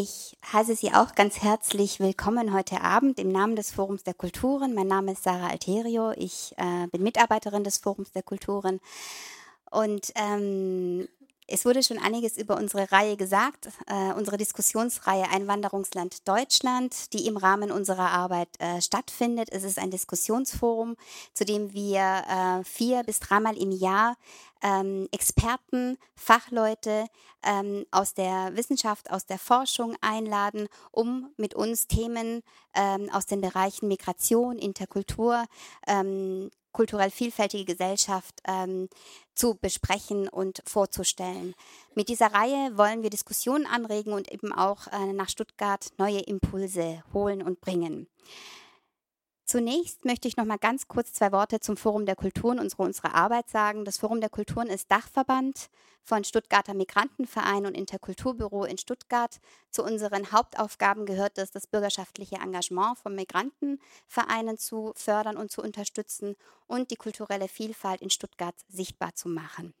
Ich heiße Sie auch ganz herzlich willkommen heute Abend im Namen des Forums der Kulturen. Mein Name ist Sarah Alterio. Ich äh, bin Mitarbeiterin des Forums der Kulturen. Und ähm, es wurde schon einiges über unsere Reihe gesagt, äh, unsere Diskussionsreihe Einwanderungsland Deutschland, die im Rahmen unserer Arbeit äh, stattfindet. Es ist ein Diskussionsforum, zu dem wir äh, vier bis dreimal im Jahr ähm, Experten, Fachleute ähm, aus der Wissenschaft, aus der Forschung einladen, um mit uns Themen ähm, aus den Bereichen Migration, Interkultur, ähm, kulturell vielfältige Gesellschaft ähm, zu besprechen und vorzustellen. Mit dieser Reihe wollen wir Diskussionen anregen und eben auch äh, nach Stuttgart neue Impulse holen und bringen. Zunächst möchte ich noch mal ganz kurz zwei Worte zum Forum der Kulturen, unsere, unsere Arbeit sagen. Das Forum der Kulturen ist Dachverband von Stuttgarter Migrantenverein und Interkulturbüro in Stuttgart. Zu unseren Hauptaufgaben gehört es, das bürgerschaftliche Engagement von Migrantenvereinen zu fördern und zu unterstützen und die kulturelle Vielfalt in Stuttgart sichtbar zu machen.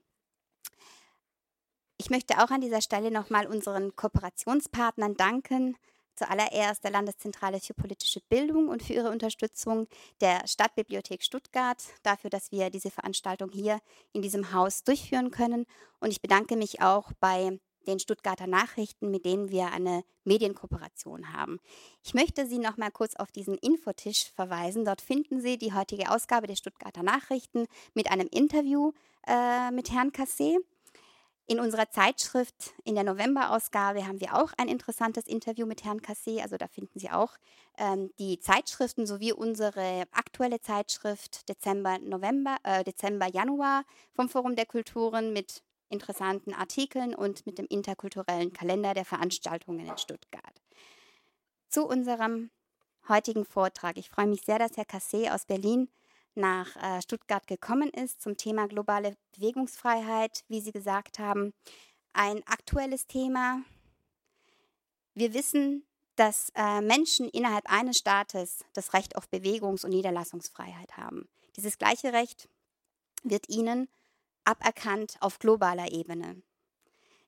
Ich möchte auch an dieser Stelle noch mal unseren Kooperationspartnern danken, Zuallererst der Landeszentrale für politische Bildung und für ihre Unterstützung der Stadtbibliothek Stuttgart dafür, dass wir diese Veranstaltung hier in diesem Haus durchführen können. Und ich bedanke mich auch bei den Stuttgarter Nachrichten, mit denen wir eine Medienkooperation haben. Ich möchte Sie noch mal kurz auf diesen Infotisch verweisen. Dort finden Sie die heutige Ausgabe der Stuttgarter Nachrichten mit einem Interview äh, mit Herrn Cassé. In unserer Zeitschrift, in der Novemberausgabe, haben wir auch ein interessantes Interview mit Herrn Cassé. Also da finden Sie auch ähm, die Zeitschriften sowie unsere aktuelle Zeitschrift Dezember, November, äh, Dezember, Januar vom Forum der Kulturen mit interessanten Artikeln und mit dem interkulturellen Kalender der Veranstaltungen in Stuttgart. Zu unserem heutigen Vortrag. Ich freue mich sehr, dass Herr Cassé aus Berlin nach äh, Stuttgart gekommen ist zum Thema globale Bewegungsfreiheit, wie Sie gesagt haben. Ein aktuelles Thema. Wir wissen, dass äh, Menschen innerhalb eines Staates das Recht auf Bewegungs- und Niederlassungsfreiheit haben. Dieses gleiche Recht wird ihnen aberkannt auf globaler Ebene.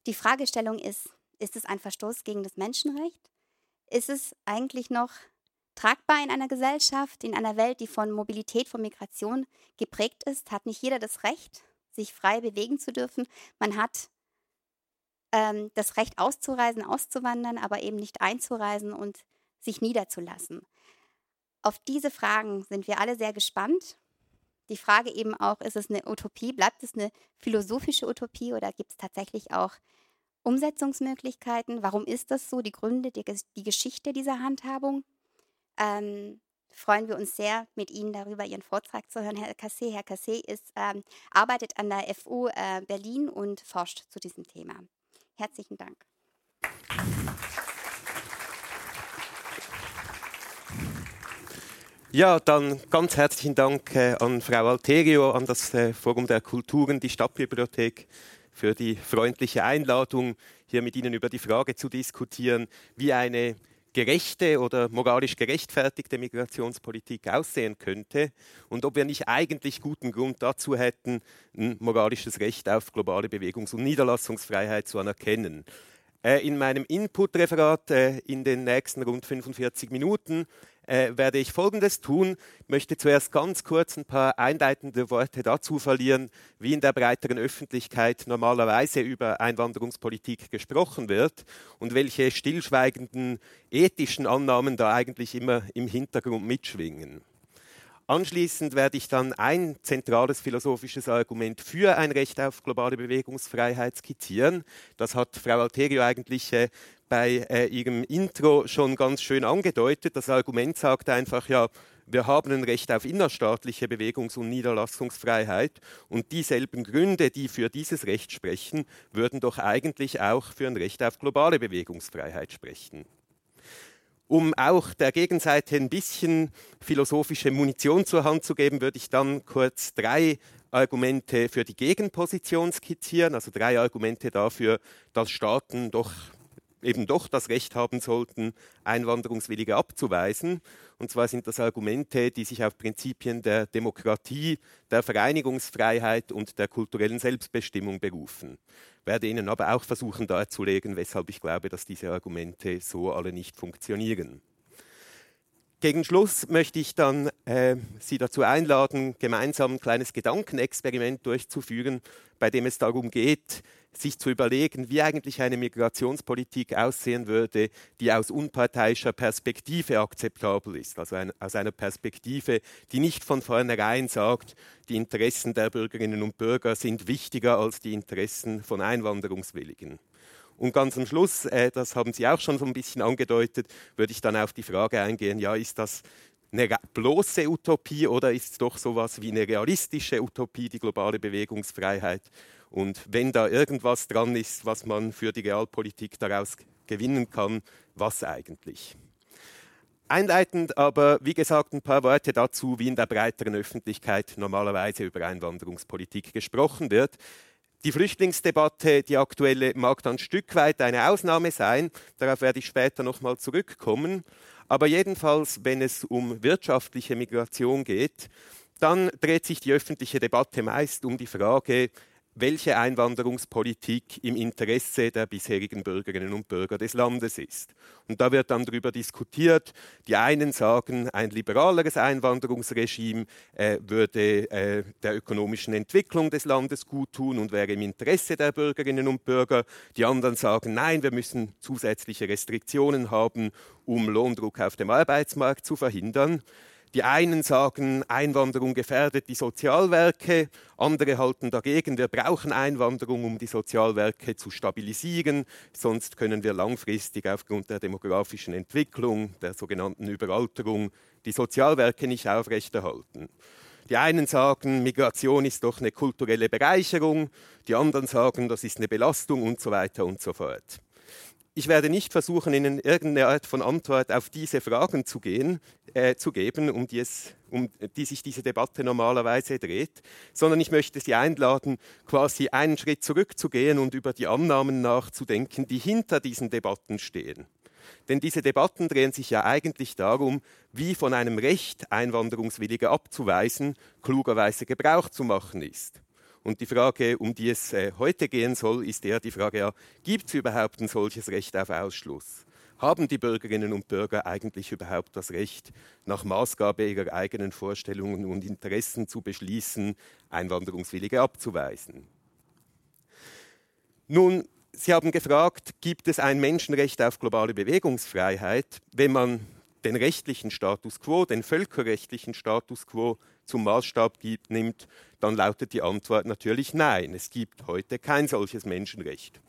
Die Fragestellung ist, ist es ein Verstoß gegen das Menschenrecht? Ist es eigentlich noch tragbar in einer Gesellschaft, in einer Welt, die von Mobilität, von Migration geprägt ist, hat nicht jeder das Recht, sich frei bewegen zu dürfen. Man hat ähm, das Recht auszureisen, auszuwandern, aber eben nicht einzureisen und sich niederzulassen. Auf diese Fragen sind wir alle sehr gespannt. Die Frage eben auch, ist es eine Utopie, bleibt es eine philosophische Utopie oder gibt es tatsächlich auch Umsetzungsmöglichkeiten? Warum ist das so? Die Gründe, die, die Geschichte dieser Handhabung ähm, freuen wir uns sehr, mit Ihnen darüber Ihren Vortrag zu hören, Herr Cassé. Herr Cassé ist, ähm, arbeitet an der FU äh, Berlin und forscht zu diesem Thema. Herzlichen Dank. Ja, dann ganz herzlichen Dank äh, an Frau Alterio, an das äh, Forum der Kulturen, die Stadtbibliothek für die freundliche Einladung, hier mit Ihnen über die Frage zu diskutieren, wie eine gerechte oder moralisch gerechtfertigte Migrationspolitik aussehen könnte und ob wir nicht eigentlich guten Grund dazu hätten, ein moralisches Recht auf globale Bewegungs- und Niederlassungsfreiheit zu anerkennen. Äh, in meinem Input-Referat äh, in den nächsten rund 45 Minuten äh, werde ich Folgendes tun. Ich möchte zuerst ganz kurz ein paar einleitende Worte dazu verlieren, wie in der breiteren Öffentlichkeit normalerweise über Einwanderungspolitik gesprochen wird und welche stillschweigenden ethischen Annahmen da eigentlich immer im Hintergrund mitschwingen. Anschließend werde ich dann ein zentrales philosophisches Argument für ein Recht auf globale Bewegungsfreiheit skizzieren. Das hat Frau Alterio eigentlich äh, bei äh, ihrem Intro schon ganz schön angedeutet. Das Argument sagt einfach, ja, wir haben ein Recht auf innerstaatliche Bewegungs- und Niederlassungsfreiheit. Und dieselben Gründe, die für dieses Recht sprechen, würden doch eigentlich auch für ein Recht auf globale Bewegungsfreiheit sprechen. Um auch der Gegenseite ein bisschen philosophische Munition zur Hand zu geben, würde ich dann kurz drei Argumente für die Gegenposition skizzieren, also drei Argumente dafür, dass Staaten doch eben doch das Recht haben sollten, Einwanderungswillige abzuweisen. Und zwar sind das Argumente, die sich auf Prinzipien der Demokratie, der Vereinigungsfreiheit und der kulturellen Selbstbestimmung berufen. Ich werde Ihnen aber auch versuchen darzulegen, weshalb ich glaube, dass diese Argumente so alle nicht funktionieren. Gegen Schluss möchte ich dann äh, Sie dazu einladen, gemeinsam ein kleines Gedankenexperiment durchzuführen, bei dem es darum geht, sich zu überlegen, wie eigentlich eine Migrationspolitik aussehen würde, die aus unparteiischer Perspektive akzeptabel ist. Also ein, aus einer Perspektive, die nicht von vornherein sagt, die Interessen der Bürgerinnen und Bürger sind wichtiger als die Interessen von Einwanderungswilligen. Und ganz am Schluss, äh, das haben Sie auch schon so ein bisschen angedeutet, würde ich dann auf die Frage eingehen, ja, ist das eine bloße Utopie oder ist es doch so etwas wie eine realistische Utopie, die globale Bewegungsfreiheit? Und wenn da irgendwas dran ist, was man für die Realpolitik daraus gewinnen kann, was eigentlich? Einleitend aber, wie gesagt, ein paar Worte dazu, wie in der breiteren Öffentlichkeit normalerweise über Einwanderungspolitik gesprochen wird. Die Flüchtlingsdebatte, die aktuelle, mag dann ein Stück weit eine Ausnahme sein. Darauf werde ich später nochmal zurückkommen. Aber jedenfalls, wenn es um wirtschaftliche Migration geht, dann dreht sich die öffentliche Debatte meist um die Frage, welche Einwanderungspolitik im Interesse der bisherigen Bürgerinnen und Bürger des Landes ist. Und da wird dann darüber diskutiert. Die einen sagen, ein liberaleres Einwanderungsregime äh, würde äh, der ökonomischen Entwicklung des Landes gut tun und wäre im Interesse der Bürgerinnen und Bürger. Die anderen sagen, nein, wir müssen zusätzliche Restriktionen haben, um Lohndruck auf dem Arbeitsmarkt zu verhindern. Die einen sagen, Einwanderung gefährdet die Sozialwerke, andere halten dagegen, wir brauchen Einwanderung, um die Sozialwerke zu stabilisieren, sonst können wir langfristig aufgrund der demografischen Entwicklung, der sogenannten Überalterung, die Sozialwerke nicht aufrechterhalten. Die einen sagen, Migration ist doch eine kulturelle Bereicherung, die anderen sagen, das ist eine Belastung und so weiter und so fort. Ich werde nicht versuchen, Ihnen irgendeine Art von Antwort auf diese Fragen zu, gehen, äh, zu geben, um die, es, um die sich diese Debatte normalerweise dreht, sondern ich möchte Sie einladen, quasi einen Schritt zurückzugehen und über die Annahmen nachzudenken, die hinter diesen Debatten stehen. Denn diese Debatten drehen sich ja eigentlich darum, wie von einem Recht, Einwanderungswillige abzuweisen, klugerweise Gebrauch zu machen ist. Und die Frage, um die es äh, heute gehen soll, ist eher die Frage, ja, gibt es überhaupt ein solches Recht auf Ausschluss? Haben die Bürgerinnen und Bürger eigentlich überhaupt das Recht, nach Maßgabe ihrer eigenen Vorstellungen und Interessen zu beschließen, Einwanderungswillige abzuweisen? Nun, Sie haben gefragt, gibt es ein Menschenrecht auf globale Bewegungsfreiheit, wenn man den rechtlichen Status quo, den völkerrechtlichen Status quo zum Maßstab gibt, nimmt, dann lautet die Antwort natürlich nein. Es gibt heute kein solches Menschenrecht.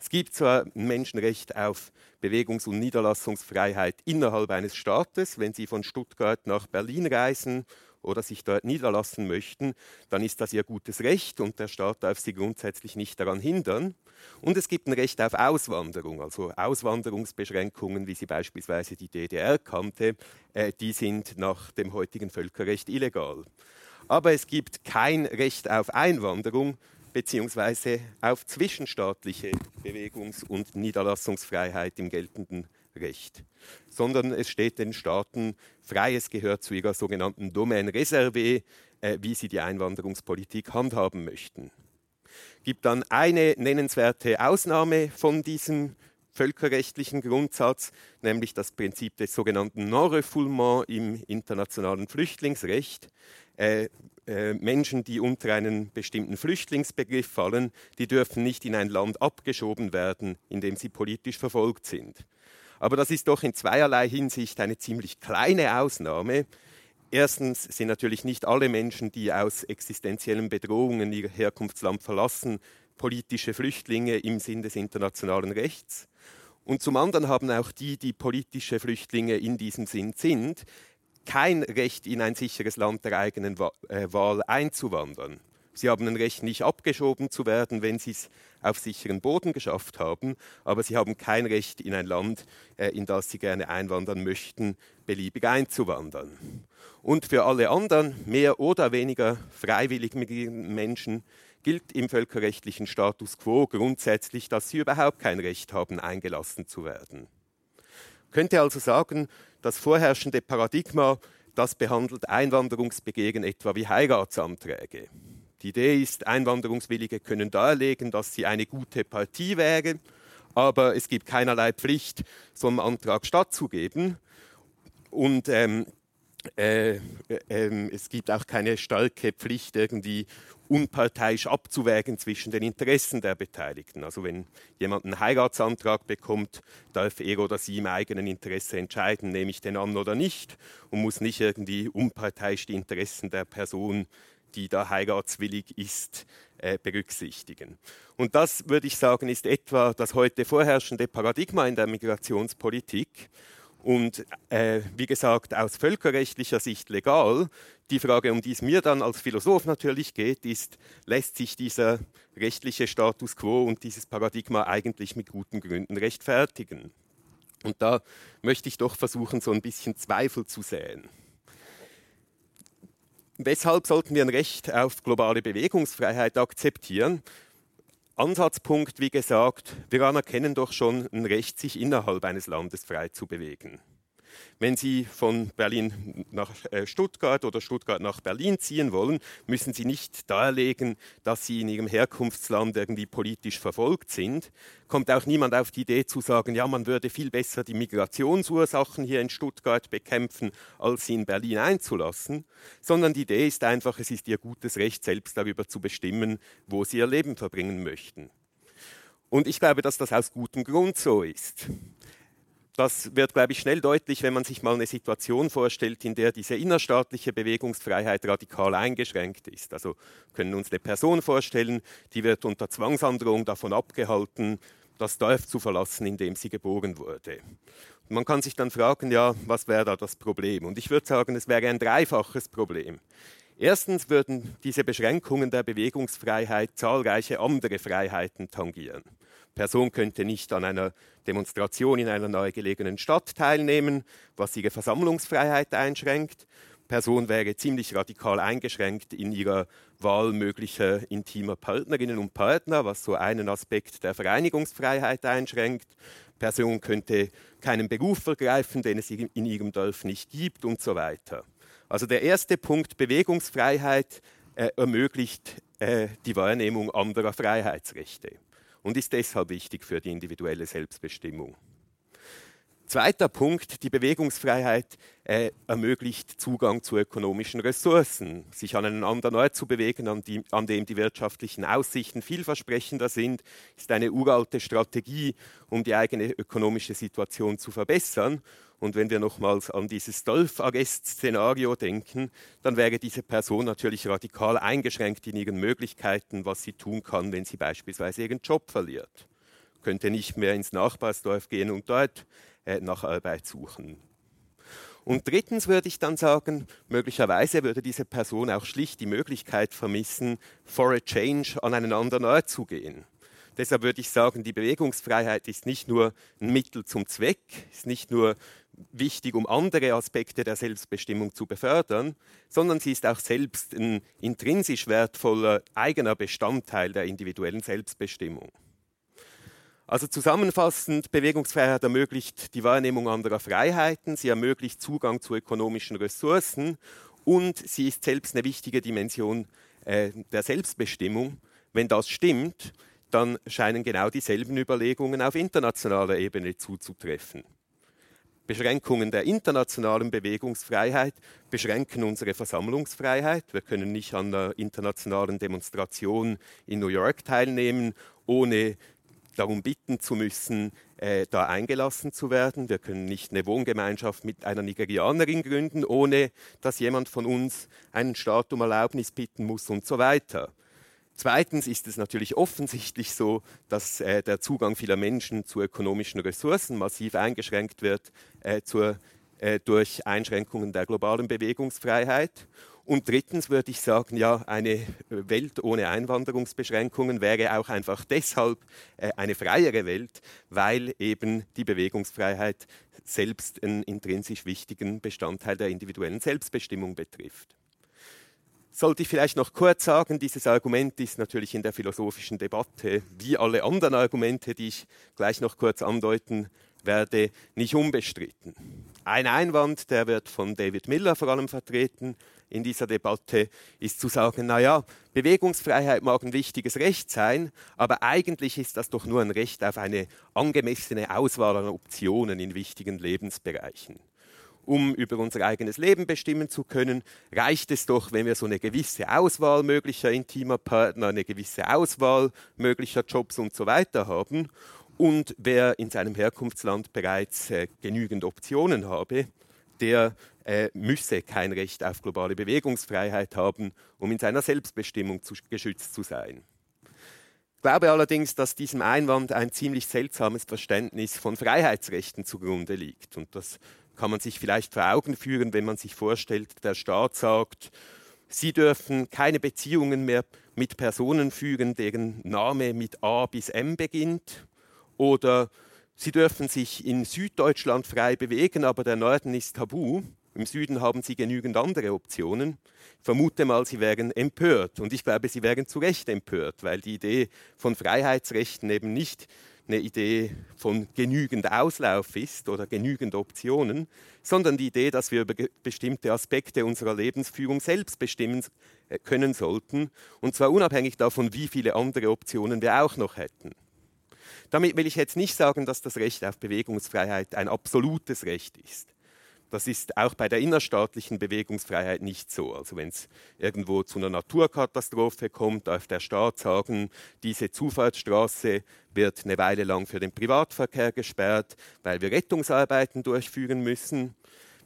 Es gibt zwar ein Menschenrecht auf Bewegungs- und Niederlassungsfreiheit innerhalb eines Staates, wenn Sie von Stuttgart nach Berlin reisen oder sich dort niederlassen möchten, dann ist das ihr gutes Recht und der Staat darf sie grundsätzlich nicht daran hindern. Und es gibt ein Recht auf Auswanderung, also Auswanderungsbeschränkungen, wie sie beispielsweise die DDR kannte, äh, die sind nach dem heutigen Völkerrecht illegal. Aber es gibt kein Recht auf Einwanderung beziehungsweise auf zwischenstaatliche Bewegungs- und Niederlassungsfreiheit im geltenden Recht, sondern es steht den Staaten frei, es gehört zu ihrer sogenannten Domaine réservée, äh, wie sie die Einwanderungspolitik handhaben möchten. Gibt dann eine nennenswerte Ausnahme von diesem völkerrechtlichen Grundsatz, nämlich das Prinzip des sogenannten Non-Refoulement im internationalen Flüchtlingsrecht. Äh, äh, Menschen, die unter einen bestimmten Flüchtlingsbegriff fallen, die dürfen nicht in ein Land abgeschoben werden, in dem sie politisch verfolgt sind. Aber das ist doch in zweierlei Hinsicht eine ziemlich kleine Ausnahme. Erstens sind natürlich nicht alle Menschen, die aus existenziellen Bedrohungen ihr Herkunftsland verlassen, politische Flüchtlinge im Sinn des internationalen Rechts. Und zum anderen haben auch die, die politische Flüchtlinge in diesem Sinn sind, kein Recht, in ein sicheres Land der eigenen äh, Wahl einzuwandern. Sie haben ein Recht, nicht abgeschoben zu werden, wenn sie es auf sicheren Boden geschafft haben, aber sie haben kein Recht, in ein Land, äh, in das sie gerne einwandern möchten, beliebig einzuwandern. Und für alle anderen, mehr oder weniger freiwillig migrierenden Menschen, gilt im völkerrechtlichen Status quo grundsätzlich, dass sie überhaupt kein Recht haben, eingelassen zu werden. Könnte also sagen, das vorherrschende Paradigma, das behandelt Einwanderungsbegehren etwa wie Heiratsanträge. Die Idee ist, Einwanderungswillige können darlegen, dass sie eine gute Partie wäre, aber es gibt keinerlei Pflicht, so einem Antrag stattzugeben. Und ähm, äh, äh, es gibt auch keine starke Pflicht, irgendwie unparteiisch abzuwägen zwischen den Interessen der Beteiligten. Also wenn jemand einen Heiratsantrag bekommt, darf er oder sie im eigenen Interesse entscheiden, nehme ich den an oder nicht und muss nicht irgendwie unparteiisch die Interessen der Person, die da heiratswillig ist, äh, berücksichtigen. Und das, würde ich sagen, ist etwa das heute vorherrschende Paradigma in der Migrationspolitik und äh, wie gesagt aus völkerrechtlicher Sicht legal. Die Frage, um die es mir dann als Philosoph natürlich geht, ist, lässt sich dieser rechtliche Status quo und dieses Paradigma eigentlich mit guten Gründen rechtfertigen? Und da möchte ich doch versuchen, so ein bisschen Zweifel zu säen. Weshalb sollten wir ein Recht auf globale Bewegungsfreiheit akzeptieren? Ansatzpunkt, wie gesagt, wir anerkennen doch schon ein Recht, sich innerhalb eines Landes frei zu bewegen. Wenn Sie von Berlin nach äh, Stuttgart oder Stuttgart nach Berlin ziehen wollen, müssen Sie nicht darlegen, dass Sie in Ihrem Herkunftsland irgendwie politisch verfolgt sind. Kommt auch niemand auf die Idee zu sagen, ja, man würde viel besser die Migrationsursachen hier in Stuttgart bekämpfen, als sie in Berlin einzulassen, sondern die Idee ist einfach, es ist Ihr gutes Recht, selbst darüber zu bestimmen, wo Sie Ihr Leben verbringen möchten. Und ich glaube, dass das aus gutem Grund so ist. Das wird, glaube ich, schnell deutlich, wenn man sich mal eine Situation vorstellt, in der diese innerstaatliche Bewegungsfreiheit radikal eingeschränkt ist. Also können uns eine Person vorstellen, die wird unter Zwangsandrohung davon abgehalten, das Dorf zu verlassen, in dem sie geboren wurde. Und man kann sich dann fragen, ja, was wäre da das Problem? Und ich würde sagen, es wäre ein dreifaches Problem. Erstens würden diese Beschränkungen der Bewegungsfreiheit zahlreiche andere Freiheiten tangieren. Person könnte nicht an einer Demonstration in einer nahegelegenen Stadt teilnehmen, was ihre Versammlungsfreiheit einschränkt. Person wäre ziemlich radikal eingeschränkt in ihrer Wahl möglicher intimer Partnerinnen und Partner, was so einen Aspekt der Vereinigungsfreiheit einschränkt. Person könnte keinen Beruf ergreifen, den es in ihrem Dorf nicht gibt und so weiter. Also der erste Punkt, Bewegungsfreiheit, äh, ermöglicht äh, die Wahrnehmung anderer Freiheitsrechte und ist deshalb wichtig für die individuelle Selbstbestimmung. Zweiter Punkt, die Bewegungsfreiheit äh, ermöglicht Zugang zu ökonomischen Ressourcen. Sich an einen anderen Ort zu bewegen, an, die, an, dem die wirtschaftlichen Aussichten vielversprechender sind, ist eine uralte Strategie, um die eigene ökonomische Situation zu verbessern. Und wenn wir nochmals an dieses Dolph-Agest-Szenario denken, dann wäre diese Person natürlich radikal eingeschränkt in ihren Möglichkeiten, was sie tun kann, wenn sie beispielsweise ihren Job verliert. Könnte nicht mehr ins Nachbarsdorf gehen und dort äh, nach Arbeit suchen. Und drittens würde ich dann sagen, möglicherweise würde diese Person auch schlicht die Möglichkeit vermissen, for a change an einen anderen Ort zu gehen. Deshalb würde ich sagen, die Bewegungsfreiheit ist nicht nur ein Mittel zum Zweck, ist nicht nur wichtig, um andere Aspekte der Selbstbestimmung zu befördern, sondern sie ist auch selbst ein intrinsisch wertvoller eigener Bestandteil der individuellen Selbstbestimmung. Also zusammenfassend, Bewegungsfreiheit ermöglicht die Wahrnehmung anderer Freiheiten, sie ermöglicht Zugang zu ökonomischen Ressourcen und sie ist selbst eine wichtige Dimension äh, der Selbstbestimmung. Wenn das stimmt, dann scheinen genau dieselben Überlegungen auf internationaler Ebene zuzutreffen. Beschränkungen der internationalen Bewegungsfreiheit beschränken unsere Versammlungsfreiheit. Wir können nicht an einer internationalen Demonstration in New York teilnehmen, ohne darum bitten zu müssen, äh, da eingelassen zu werden. Wir können nicht eine Wohngemeinschaft mit einer Nigerianerin gründen, ohne dass jemand von uns einen Staat um Erlaubnis bitten muss und so weiter. Zweitens ist es natürlich offensichtlich so, dass äh, der Zugang vieler Menschen zu ökonomischen Ressourcen massiv eingeschränkt wird äh, zur, äh, durch Einschränkungen der globalen Bewegungsfreiheit. Und drittens würde ich sagen, ja, eine Welt ohne Einwanderungsbeschränkungen wäre auch einfach deshalb äh, eine freiere Welt, weil eben die Bewegungsfreiheit selbst einen intrinsisch wichtigen Bestandteil der individuellen Selbstbestimmung betrifft. Sollte ich vielleicht noch kurz sagen, dieses Argument ist natürlich in der philosophischen Debatte, wie alle anderen Argumente, die ich gleich noch kurz andeuten werde, nicht unbestritten. Ein Einwand, der wird von David Miller vor allem vertreten in dieser Debatte, ist zu sagen, naja, Bewegungsfreiheit mag ein wichtiges Recht sein, aber eigentlich ist das doch nur ein Recht auf eine angemessene Auswahl an Optionen in wichtigen Lebensbereichen um über unser eigenes Leben bestimmen zu können, reicht es doch, wenn wir so eine gewisse Auswahl möglicher intimer Partner, eine gewisse Auswahl möglicher Jobs und so weiter haben. Und wer in seinem Herkunftsland bereits äh, genügend Optionen habe, der äh, müsse kein Recht auf globale Bewegungsfreiheit haben, um in seiner Selbstbestimmung zu, geschützt zu sein. Ich glaube allerdings, dass diesem Einwand ein ziemlich seltsames Verständnis von Freiheitsrechten zugrunde liegt. Und das kann man sich vielleicht vor Augen führen, wenn man sich vorstellt, der Staat sagt, Sie dürfen keine Beziehungen mehr mit Personen führen, deren Name mit A bis M beginnt. Oder Sie dürfen sich in Süddeutschland frei bewegen, aber der Norden ist tabu. Im Süden haben Sie genügend andere Optionen. Ich vermute mal, Sie wären empört. Und ich glaube, Sie wären zu Recht empört, weil die Idee von Freiheitsrechten eben nicht eine Idee von genügend Auslauf ist oder genügend Optionen, sondern die Idee, dass wir über bestimmte Aspekte unserer Lebensführung selbst bestimmen äh, können sollten, und zwar unabhängig davon, wie viele andere Optionen wir auch noch hätten. Damit will ich jetzt nicht sagen, dass das Recht auf Bewegungsfreiheit ein absolutes Recht ist. Das ist auch bei der innerstaatlichen Bewegungsfreiheit nicht so. Also wenn es irgendwo zu einer Naturkatastrophe kommt, darf der Staat sagen, diese Zufahrtsstraße wird eine Weile lang für den Privatverkehr gesperrt, weil wir Rettungsarbeiten durchführen müssen.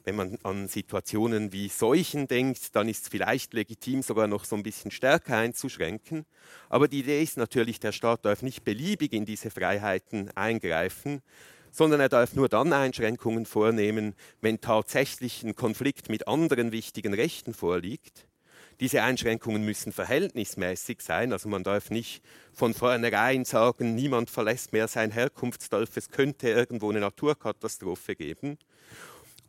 Wenn man an Situationen wie Seuchen denkt, dann ist es vielleicht legitim, sogar noch so ein bisschen stärker einzuschränken. Aber die Idee ist natürlich, der Staat darf nicht beliebig in diese Freiheiten eingreifen, sondern er darf nur dann Einschränkungen vornehmen, wenn tatsächlich ein Konflikt mit anderen wichtigen Rechten vorliegt. Diese Einschränkungen müssen verhältnismäßig sein, also man darf nicht von vornherein sagen, niemand verlässt mehr sein Herkunftsdorf, es könnte irgendwo eine Naturkatastrophe geben.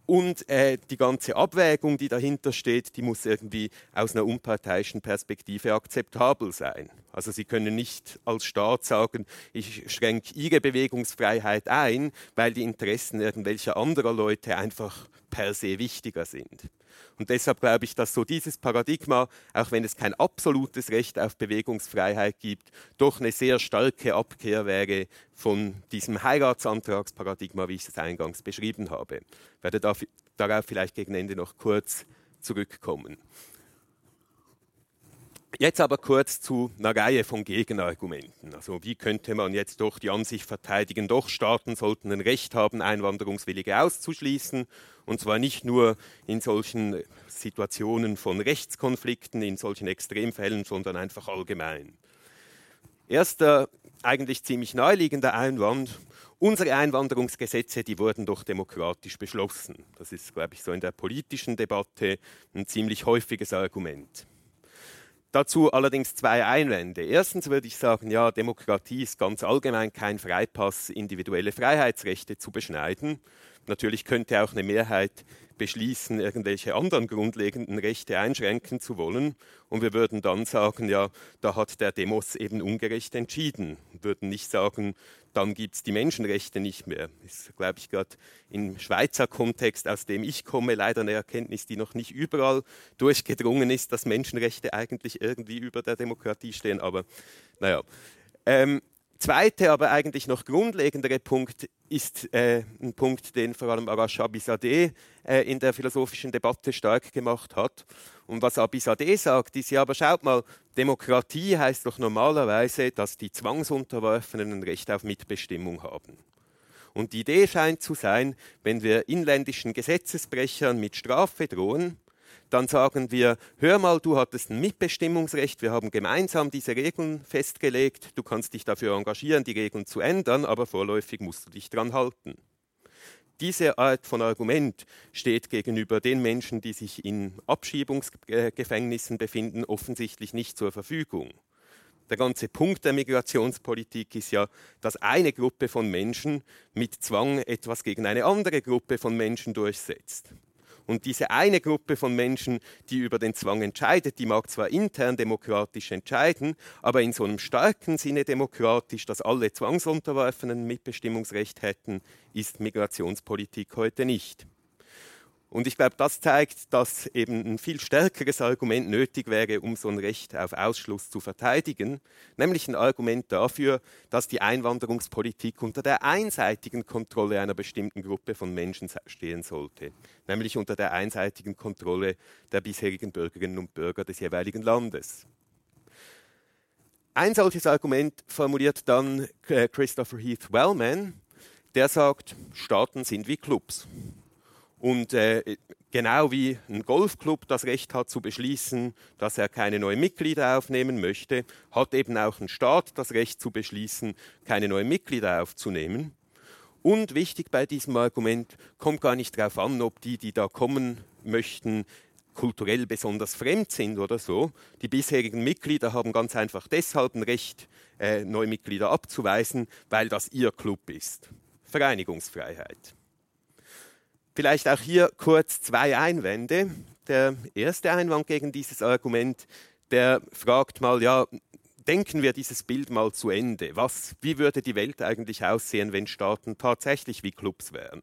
Und äh, die ganze Abwägung, die dahinter steht, die muss irgendwie aus einer unparteiischen Perspektive akzeptabel sein. Also Sie können nicht als Staat sagen, ich schränke Ihre Bewegungsfreiheit ein, weil die Interessen irgendwelcher anderer Leute einfach per se wichtiger sind. Und deshalb glaube ich, dass so dieses Paradigma, auch wenn es kein absolutes Recht auf Bewegungsfreiheit gibt, doch eine sehr starke Abkehr wäre von diesem Heiratsantragsparadigma, wie ich es eingangs beschrieben habe. Ich werde darauf vielleicht gegen Ende noch kurz zurückkommen. Jetzt aber kurz zu einer Reihe von Gegenargumenten. Also wie könnte man jetzt doch die Ansicht verteidigen, doch Staaten sollten ein Recht haben, Einwanderungswillige auszuschließen, und zwar nicht nur in solchen Situationen von Rechtskonflikten, in solchen Extremfällen, sondern einfach allgemein. Erster, eigentlich ziemlich naheliegender Einwand, unsere Einwanderungsgesetze, die wurden doch demokratisch beschlossen. Das ist, glaube ich, so in der politischen Debatte ein ziemlich häufiges Argument. Dazu allerdings zwei Einwände. Erstens würde ich sagen, ja, Demokratie ist ganz allgemein kein Freipass, individuelle Freiheitsrechte zu beschneiden. Natürlich könnte auch eine Mehrheit beschließen, irgendwelche anderen grundlegenden Rechte einschränken zu wollen. Und wir würden dann sagen, ja, da hat der Demos eben ungerecht entschieden. Wir würden nicht sagen, dann gibt es die Menschenrechte nicht mehr. Das ist, glaube ich, gerade im Schweizer Kontext, aus dem ich komme, leider eine Erkenntnis, die noch nicht überall durchgedrungen ist, dass Menschenrechte eigentlich irgendwie über der Demokratie stehen. Aber naja. Ähm, zweite, aber eigentlich noch grundlegendere Punkt ist äh, ein Punkt, den vor allem Arash Abizadeh äh, in der philosophischen Debatte stark gemacht hat. Und was Abizadeh sagt, ist ja, aber schaut mal, Demokratie heißt doch normalerweise, dass die Zwangsunterworfenen ein Recht auf Mitbestimmung haben. Und die Idee scheint zu sein, wenn wir inländischen Gesetzesbrechern mit Strafe drohen, dann sagen wir, hör mal, du hattest ein Mitbestimmungsrecht, wir haben gemeinsam diese Regeln festgelegt, du kannst dich dafür engagieren, die Regeln zu ändern, aber vorläufig musst du dich dran halten. Diese Art von Argument steht gegenüber den Menschen, die sich in Abschiebungsgefängnissen befinden, offensichtlich nicht zur Verfügung. Der ganze Punkt der Migrationspolitik ist ja, dass eine Gruppe von Menschen mit Zwang etwas gegen eine andere Gruppe von Menschen durchsetzt. Und diese eine Gruppe von Menschen, die über den Zwang entscheidet, die mag zwar intern demokratisch entscheiden, aber in so einem starken Sinne demokratisch, dass alle Zwangsunterworfenen Mitbestimmungsrecht hätten, ist Migrationspolitik heute nicht. Und ich glaube, das zeigt, dass eben ein viel stärkeres Argument nötig wäre, um so ein Recht auf Ausschluss zu verteidigen, nämlich ein Argument dafür, dass die Einwanderungspolitik unter der einseitigen Kontrolle einer bestimmten Gruppe von Menschen stehen sollte, nämlich unter der einseitigen Kontrolle der bisherigen Bürgerinnen und Bürger des jeweiligen Landes. Ein solches Argument formuliert dann äh, Christopher Heath Wellman, der sagt, Staaten sind wie Clubs. Und äh, genau wie ein Golfclub das Recht hat zu beschließen, dass er keine neuen Mitglieder aufnehmen möchte, hat eben auch ein Staat das Recht zu beschließen, keine neuen Mitglieder aufzunehmen. Und wichtig bei diesem Argument kommt gar nicht darauf an, ob die, die da kommen möchten, kulturell besonders fremd sind oder so. Die bisherigen Mitglieder haben ganz einfach deshalb ein Recht, äh, neue Mitglieder abzuweisen, weil das ihr Club ist. Vereinigungsfreiheit. Vielleicht auch hier kurz zwei Einwände. Der erste Einwand gegen dieses Argument, der fragt mal, ja, denken wir dieses Bild mal zu Ende. Was, wie würde die Welt eigentlich aussehen, wenn Staaten tatsächlich wie Clubs wären?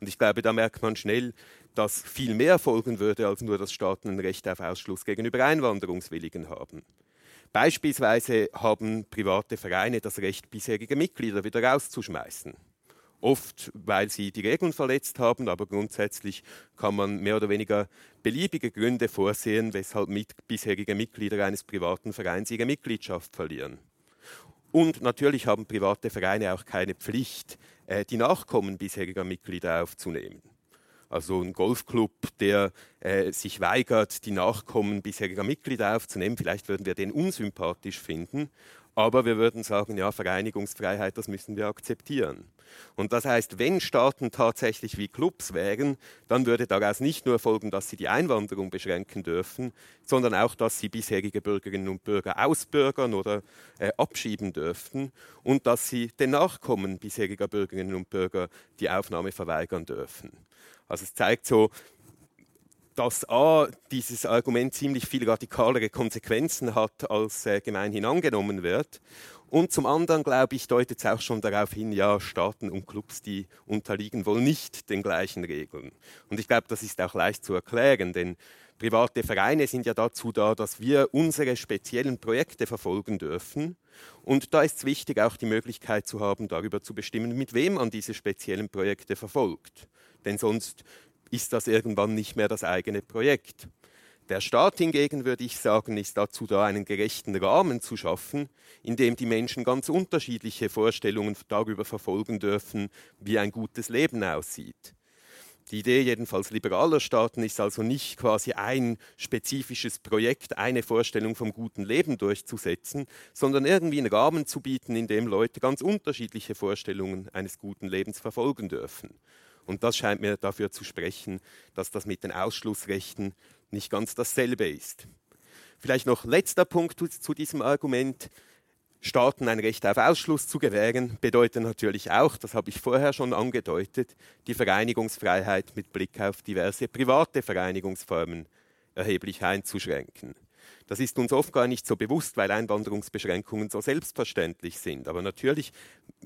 Und ich glaube, da merkt man schnell, dass viel mehr folgen würde, als nur, dass Staaten ein Recht auf Ausschluss gegenüber Einwanderungswilligen haben. Beispielsweise haben private Vereine das Recht, bisherige Mitglieder wieder rauszuschmeißen oft weil sie die Regeln verletzt haben, aber grundsätzlich kann man mehr oder weniger beliebige Gründe vorsehen, weshalb mit, bisherige Mitglieder eines privaten Vereins ihre Mitgliedschaft verlieren. Und natürlich haben private Vereine auch keine Pflicht, äh, die Nachkommen bisheriger Mitglieder aufzunehmen. Also ein Golfclub, der äh, sich weigert, die Nachkommen bisheriger Mitglieder aufzunehmen, vielleicht würden wir den unsympathisch finden, aber wir würden sagen, ja, Vereinigungsfreiheit, das müssen wir akzeptieren. Und das heißt, wenn Staaten tatsächlich wie Clubs wären, dann würde daraus nicht nur folgen, dass sie die Einwanderung beschränken dürfen, sondern auch, dass sie bisherige Bürgerinnen und Bürger ausbürgern oder äh, abschieben dürften und dass sie den Nachkommen bisheriger Bürgerinnen und Bürger die Aufnahme verweigern dürfen. Also es zeigt so, dass A, dieses Argument ziemlich viel radikalere Konsequenzen hat, als äh, gemeinhin angenommen wird. Und zum anderen, glaube ich, deutet es auch schon darauf hin, ja, Staaten und Clubs, die unterliegen wohl nicht den gleichen Regeln. Und ich glaube, das ist auch leicht zu erklären, denn private Vereine sind ja dazu da, dass wir unsere speziellen Projekte verfolgen dürfen. Und da ist es wichtig, auch die Möglichkeit zu haben, darüber zu bestimmen, mit wem man diese speziellen Projekte verfolgt. Denn sonst ist das irgendwann nicht mehr das eigene Projekt. Der Staat hingegen, würde ich sagen, ist dazu da, einen gerechten Rahmen zu schaffen, in dem die Menschen ganz unterschiedliche Vorstellungen darüber verfolgen dürfen, wie ein gutes Leben aussieht. Die Idee jedenfalls liberaler Staaten ist also nicht quasi ein spezifisches Projekt, eine Vorstellung vom guten Leben durchzusetzen, sondern irgendwie einen Rahmen zu bieten, in dem Leute ganz unterschiedliche Vorstellungen eines guten Lebens verfolgen dürfen. Und das scheint mir dafür zu sprechen, dass das mit den Ausschlussrechten nicht ganz dasselbe ist. Vielleicht noch letzter Punkt zu diesem Argument. Staaten ein Recht auf Ausschluss zu gewähren, bedeutet natürlich auch, das habe ich vorher schon angedeutet, die Vereinigungsfreiheit mit Blick auf diverse private Vereinigungsformen erheblich einzuschränken. Das ist uns oft gar nicht so bewusst, weil Einwanderungsbeschränkungen so selbstverständlich sind. Aber natürlich,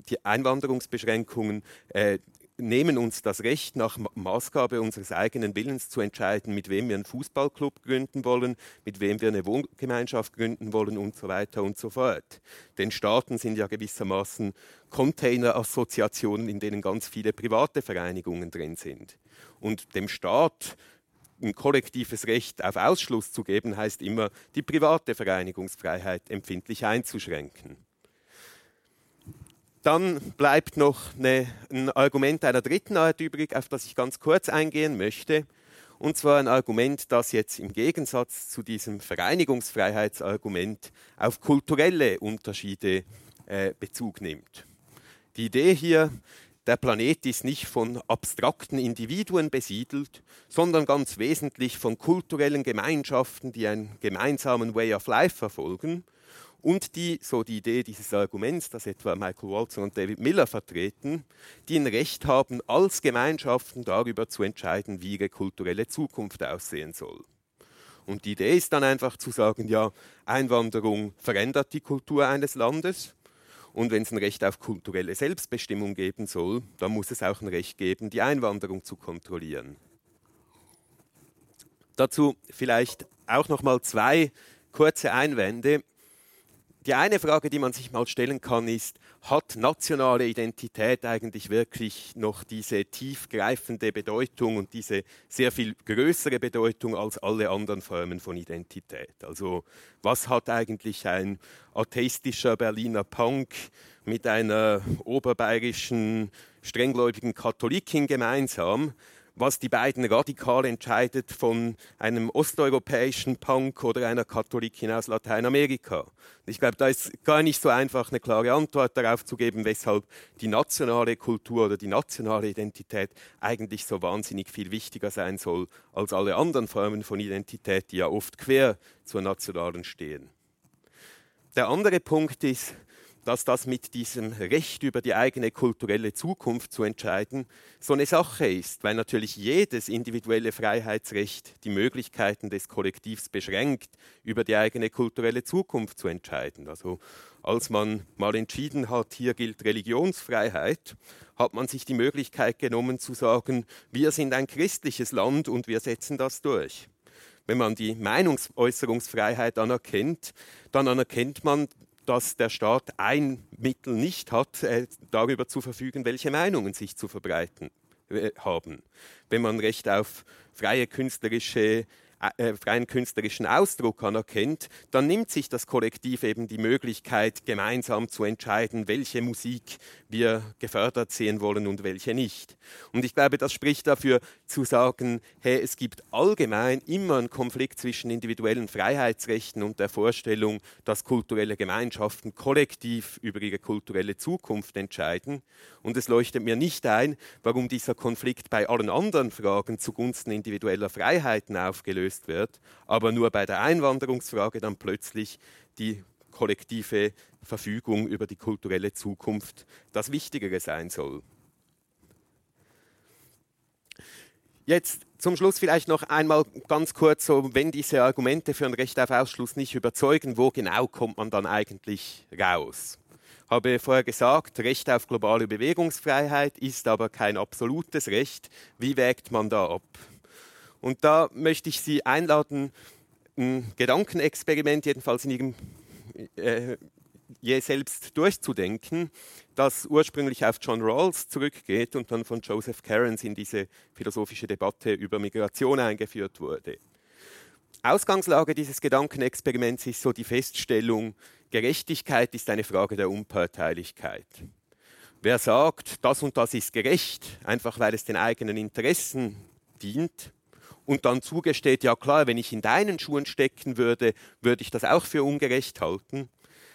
die Einwanderungsbeschränkungen äh, nehmen uns das Recht, nach Maßgabe unseres eigenen Willens zu entscheiden, mit wem wir einen Fußballclub gründen wollen, mit wem wir eine Wohngemeinschaft gründen wollen und so weiter und so fort. Denn Staaten sind ja gewissermaßen Container-Assoziationen, in denen ganz viele private Vereinigungen drin sind. Und dem Staat ein kollektives Recht auf Ausschluss zu geben, heißt immer, die private Vereinigungsfreiheit empfindlich einzuschränken. Dann bleibt noch eine, ein Argument einer dritten Art übrig, auf das ich ganz kurz eingehen möchte. Und zwar ein Argument, das jetzt im Gegensatz zu diesem Vereinigungsfreiheitsargument auf kulturelle Unterschiede äh, Bezug nimmt. Die Idee hier, der Planet ist nicht von abstrakten Individuen besiedelt, sondern ganz wesentlich von kulturellen Gemeinschaften, die einen gemeinsamen Way of Life verfolgen und die, so die Idee dieses Arguments, das etwa Michael Walton und David Miller vertreten, die ein Recht haben, als Gemeinschaften darüber zu entscheiden, wie ihre kulturelle Zukunft aussehen soll. Und die Idee ist dann einfach zu sagen, ja, Einwanderung verändert die Kultur eines Landes. Und wenn es ein Recht auf kulturelle Selbstbestimmung geben soll, dann muss es auch ein Recht geben, die Einwanderung zu kontrollieren. Dazu vielleicht auch noch mal zwei kurze Einwände. Die eine Frage, die man sich mal stellen kann, ist, hat nationale Identität eigentlich wirklich noch diese tiefgreifende Bedeutung und diese sehr viel größere Bedeutung als alle anderen Formen von Identität? Also was hat eigentlich ein atheistischer Berliner Punk mit einer oberbayerischen strenggläubigen Katholikin gemeinsam? Was die beiden radikal entscheidet von einem osteuropäischen Punk oder einer Katholikin aus Lateinamerika. Ich glaube, da ist gar nicht so einfach eine klare Antwort darauf zu geben, weshalb die nationale Kultur oder die nationale Identität eigentlich so wahnsinnig viel wichtiger sein soll als alle anderen Formen von Identität, die ja oft quer zur nationalen stehen. Der andere Punkt ist, dass das mit diesem Recht über die eigene kulturelle Zukunft zu entscheiden so eine Sache ist, weil natürlich jedes individuelle Freiheitsrecht die Möglichkeiten des Kollektivs beschränkt, über die eigene kulturelle Zukunft zu entscheiden. Also als man mal entschieden hat, hier gilt Religionsfreiheit, hat man sich die Möglichkeit genommen zu sagen, wir sind ein christliches Land und wir setzen das durch. Wenn man die Meinungsäußerungsfreiheit anerkennt, dann anerkennt man, dass der Staat ein Mittel nicht hat, äh, darüber zu verfügen, welche Meinungen sich zu verbreiten äh, haben. Wenn man Recht auf freie künstlerische äh, freien künstlerischen Ausdruck anerkennt, dann nimmt sich das Kollektiv eben die Möglichkeit, gemeinsam zu entscheiden, welche Musik wir gefördert sehen wollen und welche nicht. Und ich glaube, das spricht dafür zu sagen, hey, es gibt allgemein immer einen Konflikt zwischen individuellen Freiheitsrechten und der Vorstellung, dass kulturelle Gemeinschaften kollektiv über ihre kulturelle Zukunft entscheiden. Und es leuchtet mir nicht ein, warum dieser Konflikt bei allen anderen Fragen zugunsten individueller Freiheiten aufgelöst wird, aber nur bei der Einwanderungsfrage dann plötzlich die kollektive Verfügung über die kulturelle Zukunft das Wichtigere sein soll. Jetzt zum Schluss vielleicht noch einmal ganz kurz, so, wenn diese Argumente für ein Recht auf Ausschluss nicht überzeugen, wo genau kommt man dann eigentlich raus? habe vorher gesagt, Recht auf globale Bewegungsfreiheit ist aber kein absolutes Recht. Wie wägt man da ab? Und da möchte ich Sie einladen, ein Gedankenexperiment, jedenfalls in Ihrem äh, je selbst durchzudenken, das ursprünglich auf John Rawls zurückgeht und dann von Joseph Cairns in diese philosophische Debatte über Migration eingeführt wurde. Ausgangslage dieses Gedankenexperiments ist so die Feststellung, Gerechtigkeit ist eine Frage der Unparteilichkeit. Wer sagt, das und das ist gerecht, einfach weil es den eigenen Interessen dient, und dann zugesteht, ja klar, wenn ich in deinen Schuhen stecken würde, würde ich das auch für ungerecht halten.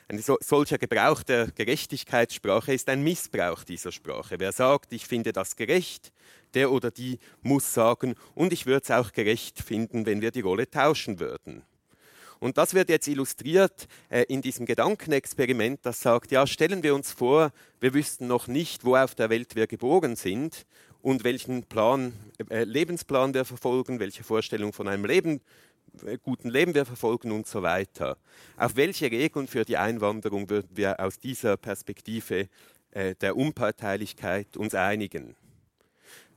Ein solcher Gebrauch der Gerechtigkeitssprache ist ein Missbrauch dieser Sprache. Wer sagt, ich finde das gerecht, der oder die muss sagen, und ich würde es auch gerecht finden, wenn wir die Rolle tauschen würden. Und das wird jetzt illustriert äh, in diesem Gedankenexperiment, das sagt, ja, stellen wir uns vor, wir wüssten noch nicht, wo auf der Welt wir geboren sind und welchen Plan, äh, Lebensplan wir verfolgen, welche Vorstellung von einem Leben, äh, guten Leben wir verfolgen und so weiter. Auf welche Regeln für die Einwanderung würden wir aus dieser Perspektive äh, der Unparteilichkeit uns einigen?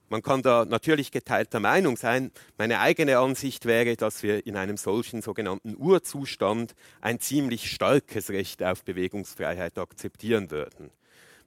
Man kann da natürlich geteilter Meinung sein. Meine eigene Ansicht wäre, dass wir in einem solchen sogenannten Urzustand ein ziemlich starkes Recht auf Bewegungsfreiheit akzeptieren würden.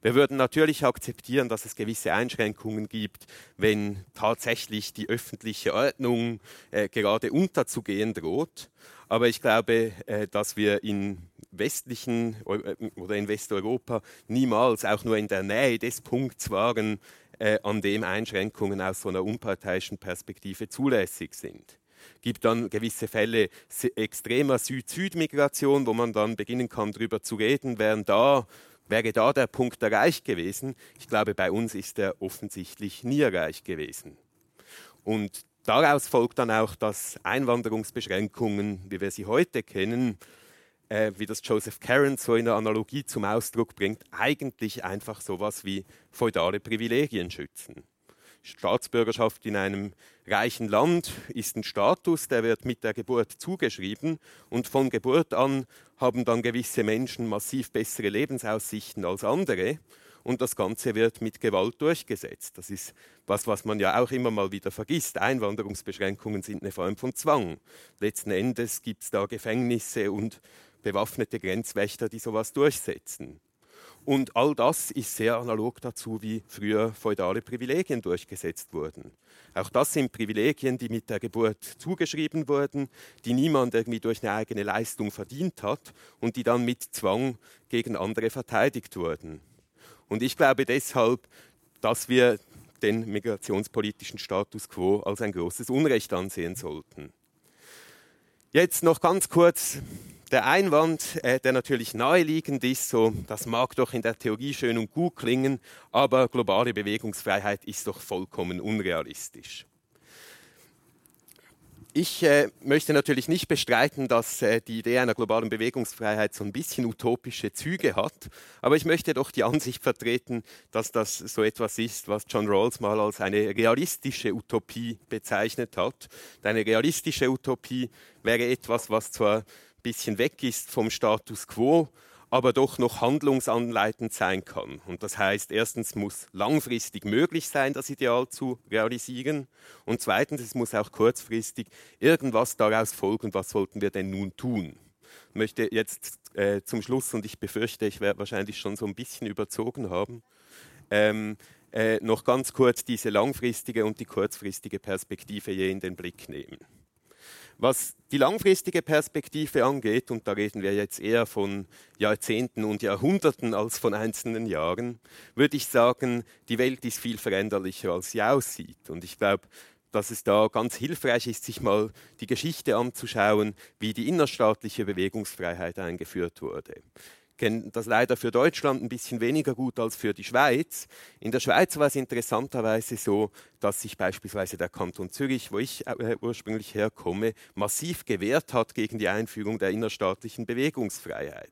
Wir würden natürlich akzeptieren, dass es gewisse Einschränkungen gibt, wenn tatsächlich die öffentliche Ordnung äh, gerade unterzugehen droht. Aber ich glaube, äh, dass wir in westlichen äh, oder in Westeuropa niemals auch nur in der Nähe des Punkts waren, äh, an dem Einschränkungen aus so einer unparteiischen Perspektive zulässig sind. Gibt dann gewisse Fälle extremer Süd-Süd-Migration, wo man dann beginnen kann, darüber zu reden, wären da, wäre da der Punkt erreicht gewesen. Ich glaube, bei uns ist er offensichtlich nie erreicht gewesen. Und daraus folgt dann auch, dass Einwanderungsbeschränkungen, wie wir sie heute kennen, äh, wie das Joseph Caron so in der Analogie zum Ausdruck bringt, eigentlich einfach sowas wie feudale Privilegien schützen. Staatsbürgerschaft in einem reichen Land ist ein Status, der wird mit der Geburt zugeschrieben und von Geburt an haben dann gewisse Menschen massiv bessere Lebensaussichten als andere und das Ganze wird mit Gewalt durchgesetzt. Das ist was, was man ja auch immer mal wieder vergisst. Einwanderungsbeschränkungen sind eine Form von Zwang. Letzten Endes gibt es da Gefängnisse und bewaffnete Grenzwächter, die sowas durchsetzen. Und all das ist sehr analog dazu, wie früher feudale Privilegien durchgesetzt wurden. Auch das sind Privilegien, die mit der Geburt zugeschrieben wurden, die niemand irgendwie durch eine eigene Leistung verdient hat und die dann mit Zwang gegen andere verteidigt wurden. Und ich glaube deshalb, dass wir den migrationspolitischen Status quo als ein großes Unrecht ansehen sollten. Jetzt noch ganz kurz der Einwand, äh, der natürlich naheliegend ist, so, das mag doch in der Theorie schön und gut klingen, aber globale Bewegungsfreiheit ist doch vollkommen unrealistisch. Ich äh, möchte natürlich nicht bestreiten, dass äh, die Idee einer globalen Bewegungsfreiheit so ein bisschen utopische Züge hat, aber ich möchte doch die Ansicht vertreten, dass das so etwas ist, was John Rawls mal als eine realistische Utopie bezeichnet hat. Eine realistische Utopie wäre etwas, was zwar ein bisschen weg ist vom Status quo, aber doch noch handlungsanleitend sein kann. Und das heißt, erstens muss langfristig möglich sein, das Ideal zu realisieren. Und zweitens, es muss auch kurzfristig irgendwas daraus folgen, was sollten wir denn nun tun. Ich möchte jetzt äh, zum Schluss, und ich befürchte, ich werde wahrscheinlich schon so ein bisschen überzogen haben, ähm, äh, noch ganz kurz diese langfristige und die kurzfristige Perspektive je in den Blick nehmen. Was die langfristige Perspektive angeht, und da reden wir jetzt eher von Jahrzehnten und Jahrhunderten als von einzelnen Jahren, würde ich sagen, die Welt ist viel veränderlicher, als sie aussieht. Und ich glaube, dass es da ganz hilfreich ist, sich mal die Geschichte anzuschauen, wie die innerstaatliche Bewegungsfreiheit eingeführt wurde kenne das leider für Deutschland ein bisschen weniger gut als für die Schweiz. In der Schweiz war es interessanterweise so, dass sich beispielsweise der Kanton Zürich, wo ich äh, ursprünglich herkomme, massiv gewehrt hat gegen die Einführung der innerstaatlichen Bewegungsfreiheit.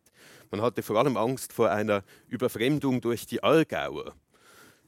Man hatte vor allem Angst vor einer Überfremdung durch die Allgäuer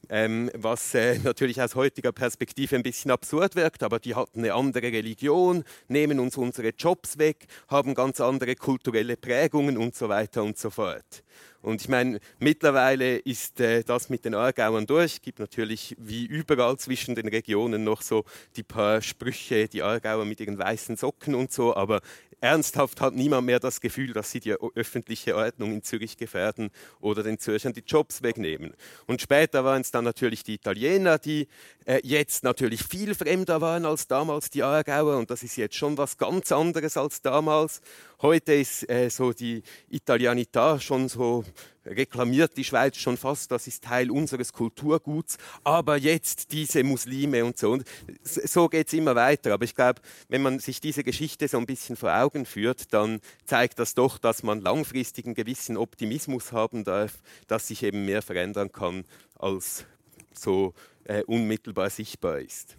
ähm, was äh, natürlich aus heutiger Perspektive ein bisschen absurd wirkt, aber die hatten eine andere Religion, nehmen uns unsere Jobs weg, haben ganz andere kulturelle Prägungen und so weiter und so fort. Und ich meine, mittlerweile ist äh, das mit den Aargauern durch. Es gibt natürlich wie überall zwischen den Regionen noch so die paar Sprüche, die Aargauer mit ihren weißen Socken und so, aber ernsthaft hat niemand mehr das Gefühl, dass sie die öffentliche Ordnung in Zürich gefährden oder den Zürchern die Jobs wegnehmen. Und später waren es dann natürlich die Italiener, die äh, jetzt natürlich viel fremder waren als damals die Aargauer und das ist jetzt schon was ganz anderes als damals. Heute ist äh, so die Italianità schon so reklamiert die Schweiz schon fast, das ist Teil unseres Kulturguts, aber jetzt diese Muslime und so. Und so geht es immer weiter. Aber ich glaube, wenn man sich diese Geschichte so ein bisschen vor Augen führt, dann zeigt das doch, dass man langfristig einen gewissen Optimismus haben darf, dass sich eben mehr verändern kann, als so äh, unmittelbar sichtbar ist.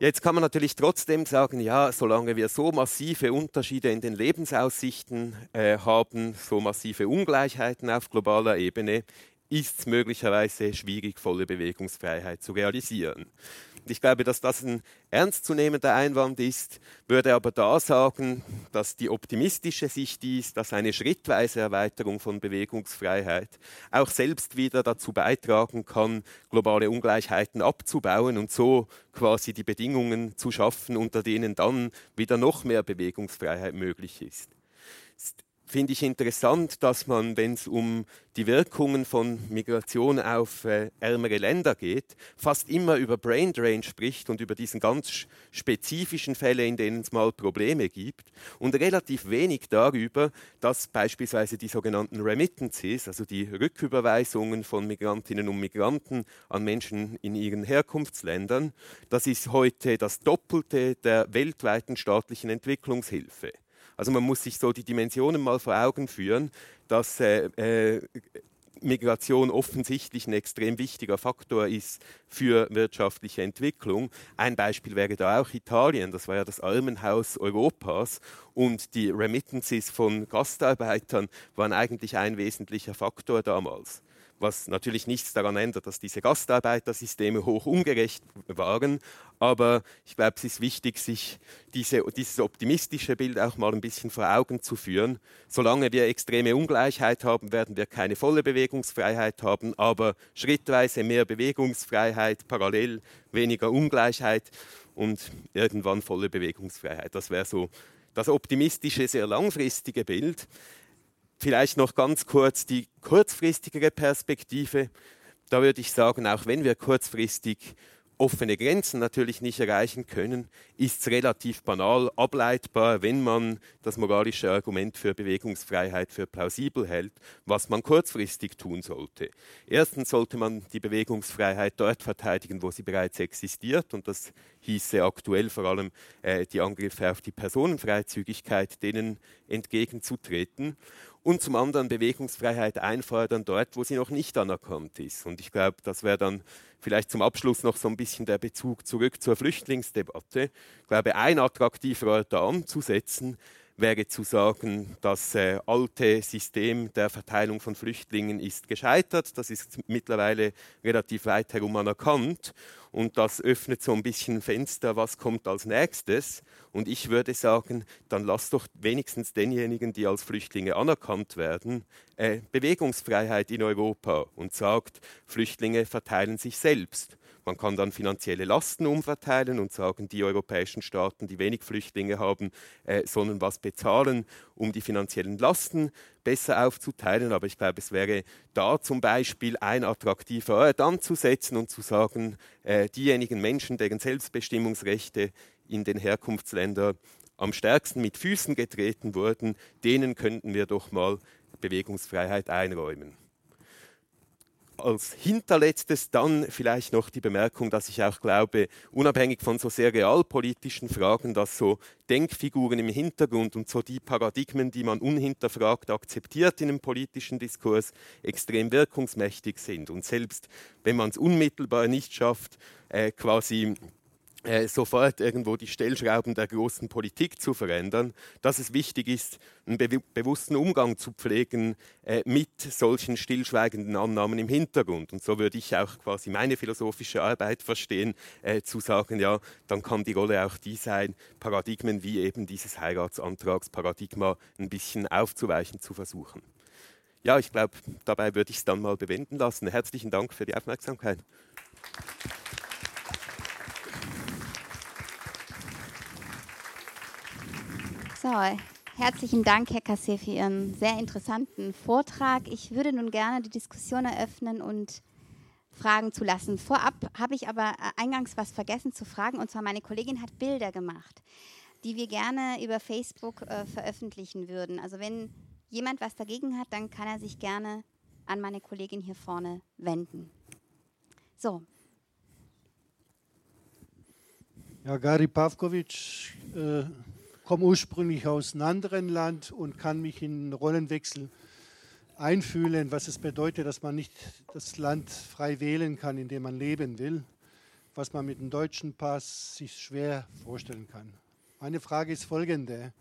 Jetzt kann man natürlich trotzdem sagen, ja, solange wir so massive Unterschiede in den Lebensaussichten äh, haben, so massive Ungleichheiten auf globaler Ebene, ist es möglicherweise schwierig, volle Bewegungsfreiheit zu realisieren. Ich glaube, dass das ein ernstzunehmender Einwand ist, würde aber da sagen, dass die optimistische Sicht ist, dass eine schrittweise Erweiterung von Bewegungsfreiheit auch selbst wieder dazu beitragen kann, globale Ungleichheiten abzubauen und so quasi die Bedingungen zu schaffen, unter denen dann wieder noch mehr Bewegungsfreiheit möglich ist finde ich interessant, dass man, wenn es um die Wirkungen von Migration auf äh, ärmere Länder geht, fast immer über Brain Drain spricht und über diesen ganz spezifischen Fälle, in denen es mal Probleme gibt und relativ wenig darüber, dass beispielsweise die sogenannten Remittances, also die Rücküberweisungen von Migrantinnen und Migranten an Menschen in ihren Herkunftsländern, das ist heute das Doppelte der weltweiten staatlichen Entwicklungshilfe. Also man muss sich so die Dimensionen mal vor Augen führen, dass äh, äh, Migration offensichtlich ein extrem wichtiger Faktor ist für wirtschaftliche Entwicklung. Ein Beispiel wäre da auch Italien, das war ja das Armenhaus Europas. Und die Remittances von Gastarbeitern waren eigentlich ein wesentlicher Faktor damals was natürlich nichts daran ändert, dass diese Gastarbeitersysteme hoch ungerecht waren. Aber ich glaube, es ist wichtig, sich diese, dieses optimistische Bild auch mal ein bisschen vor Augen zu führen. Solange wir extreme Ungleichheit haben, werden wir keine volle Bewegungsfreiheit haben, aber schrittweise mehr Bewegungsfreiheit, parallel weniger Ungleichheit und irgendwann volle Bewegungsfreiheit. Das wäre so das optimistische, sehr langfristige Bild. Vielleicht noch ganz kurz die kurzfristigere Perspektive. Da würde ich sagen, auch wenn wir kurzfristig offene Grenzen natürlich nicht erreichen können, ist es relativ banal ableitbar, wenn man das moralische Argument für Bewegungsfreiheit für plausibel hält, was man kurzfristig tun sollte. Erstens sollte man die Bewegungsfreiheit dort verteidigen, wo sie bereits existiert, und das hieße aktuell vor allem äh, die Angriffe auf die Personenfreizügigkeit, denen entgegenzutreten und zum anderen Bewegungsfreiheit einfordern dort, wo sie noch nicht anerkannt ist. Und ich glaube, das wäre dann vielleicht zum Abschluss noch so ein bisschen der Bezug zurück zur Flüchtlingsdebatte. Ich glaube, ein attraktiver Ort da anzusetzen, wäre zu sagen, das äh, alte System der Verteilung von Flüchtlingen ist gescheitert. Das ist mittlerweile relativ weit herum anerkannt. Und das öffnet so ein bisschen Fenster, was kommt als nächstes. Und ich würde sagen, dann lasst doch wenigstens denjenigen, die als Flüchtlinge anerkannt werden, äh, Bewegungsfreiheit in Europa und sagt, Flüchtlinge verteilen sich selbst. Man kann dann finanzielle Lasten umverteilen und sagen, die europäischen Staaten, die wenig Flüchtlinge haben, äh, sollen was bezahlen, um die finanziellen Lasten besser aufzuteilen. Aber ich glaube, es wäre da zum Beispiel ein attraktiver Ort anzusetzen und zu sagen, äh, diejenigen Menschen, deren Selbstbestimmungsrechte in den Herkunftsländern am stärksten mit Füßen getreten wurden, denen könnten wir doch mal Bewegungsfreiheit einräumen als hinterletztes dann vielleicht noch die Bemerkung, dass ich auch glaube, unabhängig von so sehr realpolitischen Fragen, dass so Denkfiguren im Hintergrund und so die Paradigmen, die man unhinterfragt akzeptiert in einem politischen Diskurs, extrem wirkungsmächtig sind. Und selbst wenn man es unmittelbar nicht schafft, äh, quasi sofort irgendwo die Stellschrauben der großen Politik zu verändern, dass es wichtig ist, einen be bewussten Umgang zu pflegen äh, mit solchen stillschweigenden Annahmen im Hintergrund. Und so würde ich auch quasi meine philosophische Arbeit verstehen, äh, zu sagen, ja, dann kann die Rolle auch die sein, Paradigmen wie eben dieses Heiratsantragsparadigma ein bisschen aufzuweichen zu versuchen. Ja, ich glaube, dabei würde ich es dann mal bewenden lassen. Herzlichen Dank für die Aufmerksamkeit. So, herzlichen Dank, Herr Kassé, für Ihren sehr interessanten Vortrag. Ich würde nun gerne die Diskussion eröffnen und Fragen zu lassen. Vorab habe ich aber äh, eingangs was vergessen zu fragen, und zwar meine Kollegin hat Bilder gemacht, die wir gerne über Facebook äh, veröffentlichen würden. Also wenn jemand was dagegen hat, dann kann er sich gerne an meine Kollegin hier vorne wenden. So. Ja, Gary Pavkovic, äh komme ursprünglich aus einem anderen Land und kann mich in Rollenwechsel einfühlen, was es bedeutet, dass man nicht das Land frei wählen kann, in dem man leben will, was man mit dem deutschen Pass sich schwer vorstellen kann. Meine Frage ist folgende.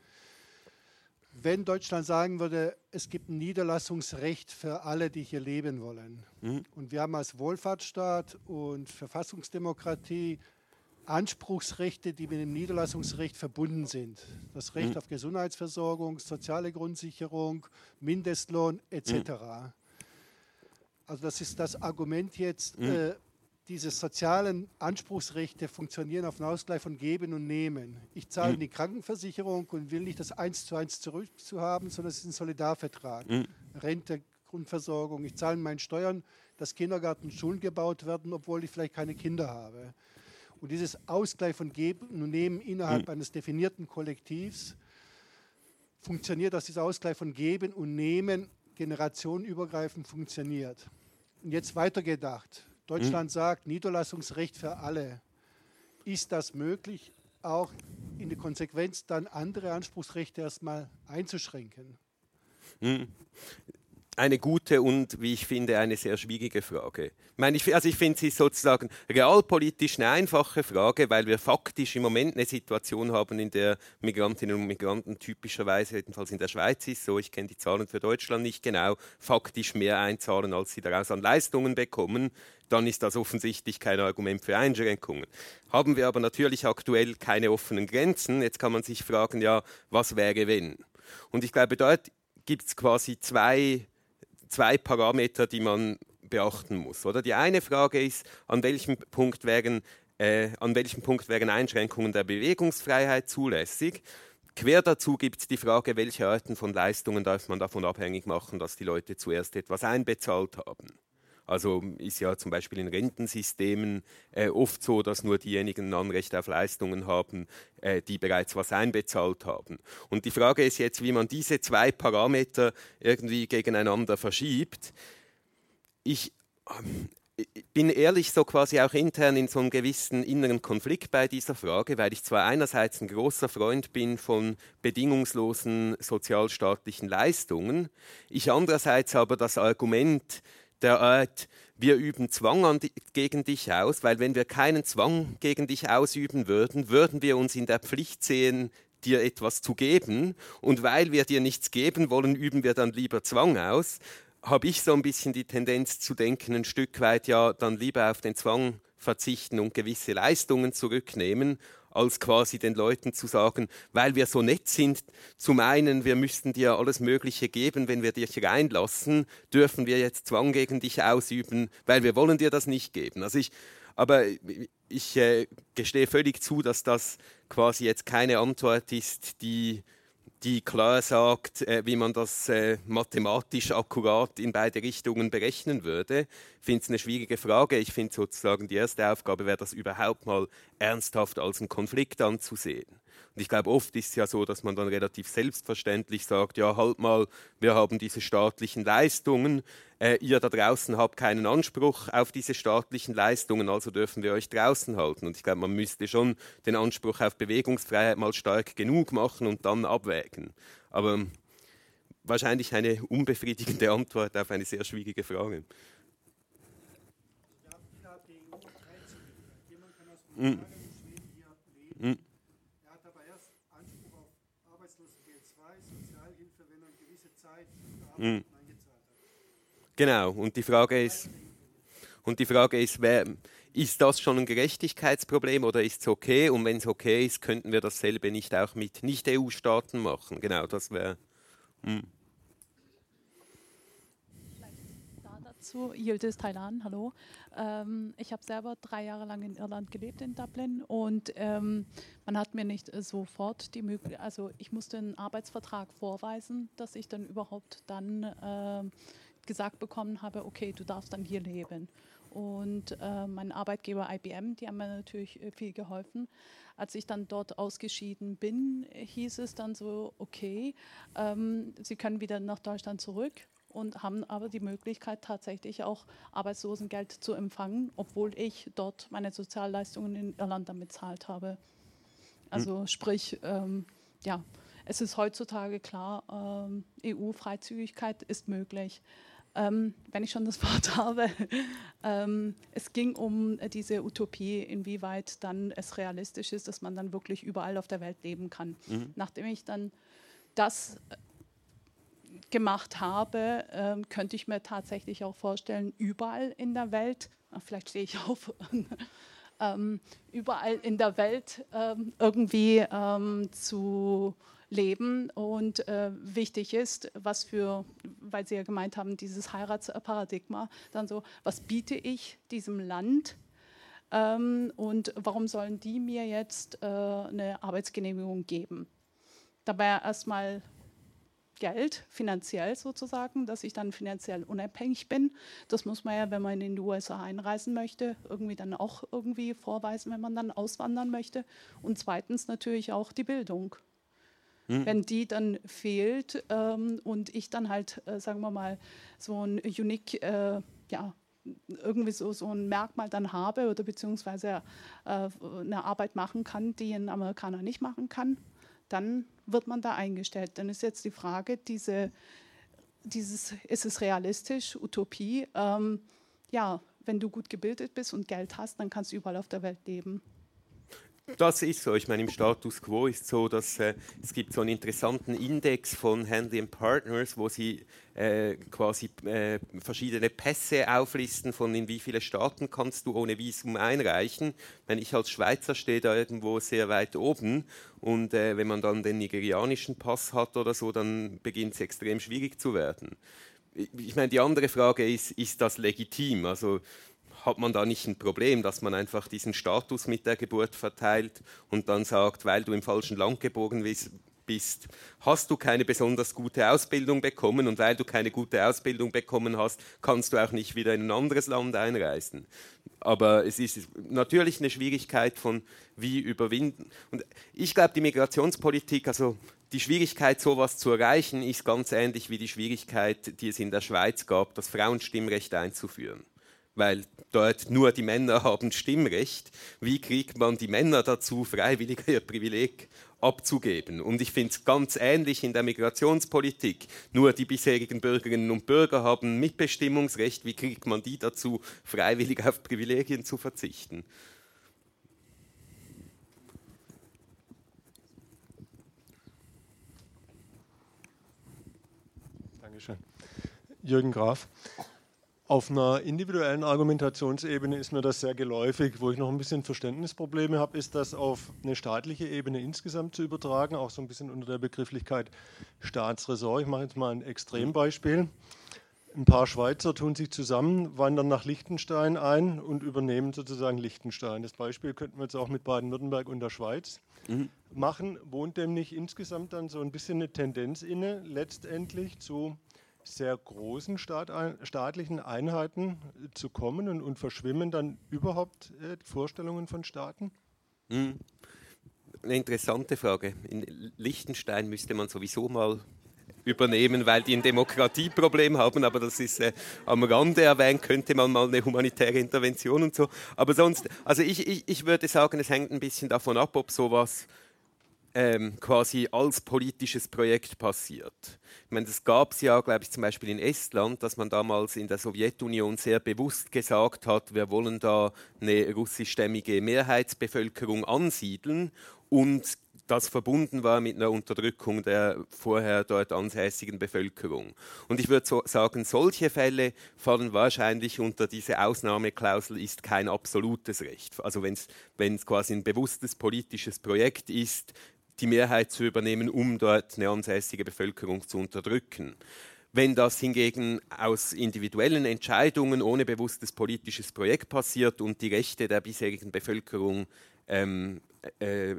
Wenn Deutschland sagen würde, es gibt ein Niederlassungsrecht für alle, die hier leben wollen, mhm. und wir haben als Wohlfahrtsstaat und Verfassungsdemokratie Anspruchsrechte, die mit dem Niederlassungsrecht verbunden sind. Das Recht mhm. auf Gesundheitsversorgung, soziale Grundsicherung, Mindestlohn etc. Mhm. Also das ist das Argument jetzt, mhm. äh, diese sozialen Anspruchsrechte funktionieren auf den Ausgleich von Geben und Nehmen. Ich zahle mhm. die Krankenversicherung und will nicht das eins zu eins zurückzuhaben, sondern es ist ein Solidarvertrag. Mhm. Rente, Grundversorgung. Ich zahle meine Steuern, dass Kindergarten, Schulen gebaut werden, obwohl ich vielleicht keine Kinder habe. Und dieses Ausgleich von Geben und Nehmen innerhalb mhm. eines definierten Kollektivs funktioniert, dass dieser Ausgleich von Geben und Nehmen generationenübergreifend funktioniert. Und jetzt weitergedacht. Deutschland mhm. sagt Niederlassungsrecht für alle. Ist das möglich, auch in der Konsequenz dann andere Anspruchsrechte erstmal einzuschränken? Eine gute und, wie ich finde, eine sehr schwierige Frage. Ich, meine, ich, also ich finde sie sozusagen realpolitisch eine einfache Frage, weil wir faktisch im Moment eine Situation haben, in der Migrantinnen und Migranten typischerweise, jedenfalls in der Schweiz ist so, ich kenne die Zahlen für Deutschland nicht genau, faktisch mehr einzahlen, als sie daraus an Leistungen bekommen. Dann ist das offensichtlich kein Argument für Einschränkungen. Haben wir aber natürlich aktuell keine offenen Grenzen. Jetzt kann man sich fragen, ja, was wäre wenn? Und ich glaube, dort gibt es quasi zwei zwei Parameter, die man beachten muss. Oder? Die eine Frage ist, an welchem Punkt wären, äh, an welchem Punkt wären Einschränkungen der Bewegungsfreiheit zulässig? Quer dazu gibt es die Frage, welche Arten von Leistungen darf man davon abhängig machen, dass die Leute zuerst etwas einbezahlt haben. Also ist ja zum Beispiel in Rentensystemen äh, oft so, dass nur diejenigen Anrecht auf Leistungen haben, äh, die bereits was einbezahlt haben. Und die Frage ist jetzt, wie man diese zwei Parameter irgendwie gegeneinander verschiebt. Ich bin ehrlich so quasi auch intern in so einem gewissen inneren Konflikt bei dieser Frage, weil ich zwar einerseits ein großer Freund bin von bedingungslosen sozialstaatlichen Leistungen, ich andererseits aber das Argument der Art, wir üben Zwang die, gegen dich aus, weil wenn wir keinen Zwang gegen dich ausüben würden, würden wir uns in der Pflicht sehen, dir etwas zu geben. Und weil wir dir nichts geben wollen, üben wir dann lieber Zwang aus. Habe ich so ein bisschen die Tendenz zu denken, ein Stück weit, ja, dann lieber auf den Zwang verzichten und gewisse Leistungen zurücknehmen, als quasi den Leuten zu sagen, weil wir so nett sind, zum einen, wir müssten dir alles Mögliche geben, wenn wir dich reinlassen, dürfen wir jetzt Zwang gegen dich ausüben, weil wir wollen dir das nicht geben. Also ich, aber ich äh, gestehe völlig zu, dass das quasi jetzt keine Antwort ist, die die klar sagt, äh, wie man das äh, mathematisch akkurat in beide Richtungen berechnen würde. Ich finde es eine schwierige Frage. Ich finde sozusagen die erste Aufgabe wäre, das überhaupt mal ernsthaft als einen Konflikt anzusehen. Und ich glaube, oft ist es ja so, dass man dann relativ selbstverständlich sagt, ja, halt mal, wir haben diese staatlichen Leistungen, äh, ihr da draußen habt keinen Anspruch auf diese staatlichen Leistungen, also dürfen wir euch draußen halten. Und ich glaube, man müsste schon den Anspruch auf Bewegungsfreiheit mal stark genug machen und dann abwägen. Aber wahrscheinlich eine unbefriedigende Antwort auf eine sehr schwierige Frage. Mhm. Mhm. Mhm. Genau, und die Frage ist, und die Frage ist, wer, ist das schon ein Gerechtigkeitsproblem oder ist es okay? Und wenn es okay ist, könnten wir dasselbe nicht auch mit Nicht-EU-Staaten machen? Genau, das wäre. Hm. Dazu. Yildiz Thailand, hallo. Ähm, ich habe selber drei Jahre lang in Irland gelebt, in Dublin. Und ähm, man hat mir nicht sofort die Möglichkeit, also ich musste einen Arbeitsvertrag vorweisen, dass ich dann überhaupt dann äh, gesagt bekommen habe, okay, du darfst dann hier leben. Und äh, mein Arbeitgeber IBM, die haben mir natürlich äh, viel geholfen. Als ich dann dort ausgeschieden bin, hieß es dann so, okay, ähm, Sie können wieder nach Deutschland zurück und haben aber die Möglichkeit tatsächlich auch Arbeitslosengeld zu empfangen, obwohl ich dort meine Sozialleistungen in Irland dann bezahlt habe. Also hm. sprich, ähm, ja, es ist heutzutage klar, ähm, EU-Freizügigkeit ist möglich. Ähm, wenn ich schon das Wort habe, ähm, es ging um diese Utopie, inwieweit dann es realistisch ist, dass man dann wirklich überall auf der Welt leben kann. Mhm. Nachdem ich dann das gemacht habe, ähm, könnte ich mir tatsächlich auch vorstellen, überall in der Welt, ach, vielleicht stehe ich auf, ähm, überall in der Welt ähm, irgendwie ähm, zu leben. Und äh, wichtig ist, was für, weil Sie ja gemeint haben, dieses Heiratsparadigma, dann so, was biete ich diesem Land? Ähm, und warum sollen die mir jetzt äh, eine Arbeitsgenehmigung geben? Dabei erstmal Geld, finanziell sozusagen, dass ich dann finanziell unabhängig bin. Das muss man ja, wenn man in die USA einreisen möchte, irgendwie dann auch irgendwie vorweisen, wenn man dann auswandern möchte. Und zweitens natürlich auch die Bildung. Mhm. Wenn die dann fehlt ähm, und ich dann halt, äh, sagen wir mal, so ein unique, äh, ja, irgendwie so, so ein Merkmal dann habe oder beziehungsweise äh, eine Arbeit machen kann, die ein Amerikaner nicht machen kann, dann wird man da eingestellt. Dann ist jetzt die Frage, diese dieses, ist es realistisch, Utopie? Ähm, ja, wenn du gut gebildet bist und Geld hast, dann kannst du überall auf der Welt leben. Das ist so. Ich meine, im Status quo ist so, dass äh, es gibt so einen interessanten Index von Handley Partners, wo sie äh, quasi äh, verschiedene Pässe auflisten, von in wie viele Staaten kannst du ohne Visum einreichen. Wenn ich als Schweizer stehe da irgendwo sehr weit oben und äh, wenn man dann den nigerianischen Pass hat oder so, dann beginnt es extrem schwierig zu werden. Ich meine, die andere Frage ist, ist das legitim? Also hat man da nicht ein Problem, dass man einfach diesen Status mit der Geburt verteilt und dann sagt, weil du im falschen Land geboren bist, hast du keine besonders gute Ausbildung bekommen und weil du keine gute Ausbildung bekommen hast, kannst du auch nicht wieder in ein anderes Land einreisen. Aber es ist natürlich eine Schwierigkeit von wie überwinden. Und ich glaube, die Migrationspolitik, also die Schwierigkeit, sowas zu erreichen, ist ganz ähnlich wie die Schwierigkeit, die es in der Schweiz gab, das Frauenstimmrecht einzuführen weil dort nur die Männer haben Stimmrecht. Wie kriegt man die Männer dazu, freiwillig ihr Privileg abzugeben? Und ich finde es ganz ähnlich in der Migrationspolitik. Nur die bisherigen Bürgerinnen und Bürger haben Mitbestimmungsrecht. Wie kriegt man die dazu, freiwillig auf Privilegien zu verzichten? Dankeschön. Jürgen Graf. Auf einer individuellen Argumentationsebene ist mir das sehr geläufig. Wo ich noch ein bisschen Verständnisprobleme habe, ist das auf eine staatliche Ebene insgesamt zu übertragen, auch so ein bisschen unter der Begrifflichkeit Staatsressort. Ich mache jetzt mal ein Extrembeispiel. Ein paar Schweizer tun sich zusammen, wandern nach Liechtenstein ein und übernehmen sozusagen Liechtenstein. Das Beispiel könnten wir jetzt auch mit Baden-Württemberg und der Schweiz mhm. machen. Wohnt dem nicht insgesamt dann so ein bisschen eine Tendenz inne, letztendlich zu sehr großen Staat, staatlichen Einheiten zu kommen und, und verschwimmen dann überhaupt äh, die Vorstellungen von Staaten? Hm. Eine interessante Frage. In Liechtenstein müsste man sowieso mal übernehmen, weil die ein Demokratieproblem haben, aber das ist äh, am Rande erwähnt, könnte man mal eine humanitäre Intervention und so. Aber sonst, also ich, ich, ich würde sagen, es hängt ein bisschen davon ab, ob sowas ähm, quasi als politisches Projekt passiert. Ich meine, das gab es ja, glaube ich, zum Beispiel in Estland, dass man damals in der Sowjetunion sehr bewusst gesagt hat, wir wollen da eine russischstämmige Mehrheitsbevölkerung ansiedeln und das verbunden war mit einer Unterdrückung der vorher dort ansässigen Bevölkerung. Und ich würde so sagen, solche Fälle fallen wahrscheinlich unter diese Ausnahmeklausel ist kein absolutes Recht. Also wenn es quasi ein bewusstes politisches Projekt ist, die Mehrheit zu übernehmen, um dort eine ansässige Bevölkerung zu unterdrücken. Wenn das hingegen aus individuellen Entscheidungen ohne bewusstes politisches Projekt passiert und die Rechte der bisherigen Bevölkerung ähm, äh,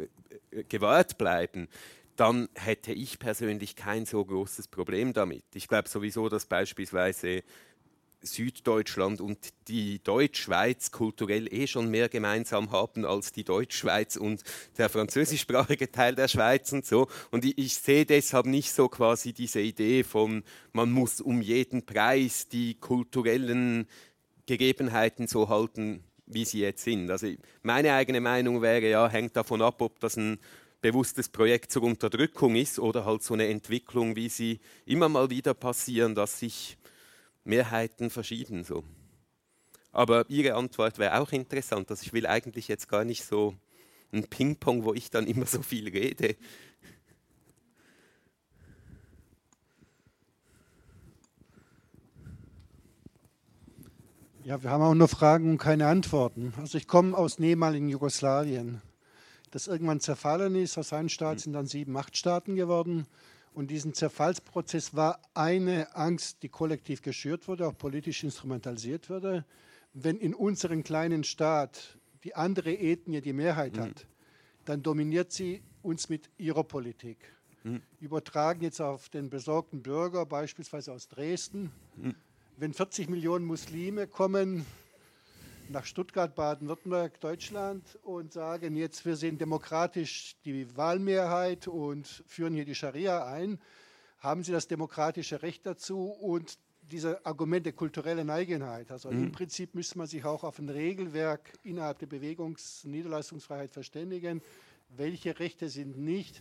gewahrt bleiben, dann hätte ich persönlich kein so großes Problem damit. Ich glaube sowieso, dass beispielsweise Süddeutschland und die Deutschschweiz kulturell eh schon mehr gemeinsam haben als die Deutschschweiz und der französischsprachige Teil der Schweiz und so. Und ich, ich, sehe deshalb nicht so quasi diese Idee von, man muss um jeden Preis die kulturellen Gegebenheiten so halten, wie sie jetzt sind. Also meine eigene Meinung wäre ja, hängt davon ab, ob das ein bewusstes Projekt zur Unterdrückung ist oder halt so eine Entwicklung, wie sie immer mal wieder passieren, dass sich Mehrheiten verschieden so. Aber Ihre Antwort wäre auch interessant. Also ich will eigentlich jetzt gar nicht so ein Ping-Pong, wo ich dann immer so viel rede. Ja, wir haben auch nur Fragen und keine Antworten. Also ich komme aus ehemaligen Jugoslawien, das irgendwann zerfallen ist. Aus einem Staat sind dann sieben Machtstaaten geworden. Und diesen Zerfallsprozess war eine Angst, die kollektiv geschürt wurde, auch politisch instrumentalisiert wurde. Wenn in unserem kleinen Staat die andere Ethnie die Mehrheit mhm. hat, dann dominiert sie uns mit ihrer Politik. Mhm. Übertragen jetzt auf den besorgten Bürger, beispielsweise aus Dresden. Mhm. Wenn 40 Millionen Muslime kommen, nach Stuttgart, Baden-Württemberg, Deutschland und sagen, jetzt wir sind demokratisch die Wahlmehrheit und führen hier die Scharia ein, haben sie das demokratische Recht dazu und diese Argumente kulturelle Eigenheit. Also mhm. im Prinzip müsste man sich auch auf ein Regelwerk innerhalb der Bewegungs- und Niederlassungsfreiheit verständigen. Welche Rechte sind nicht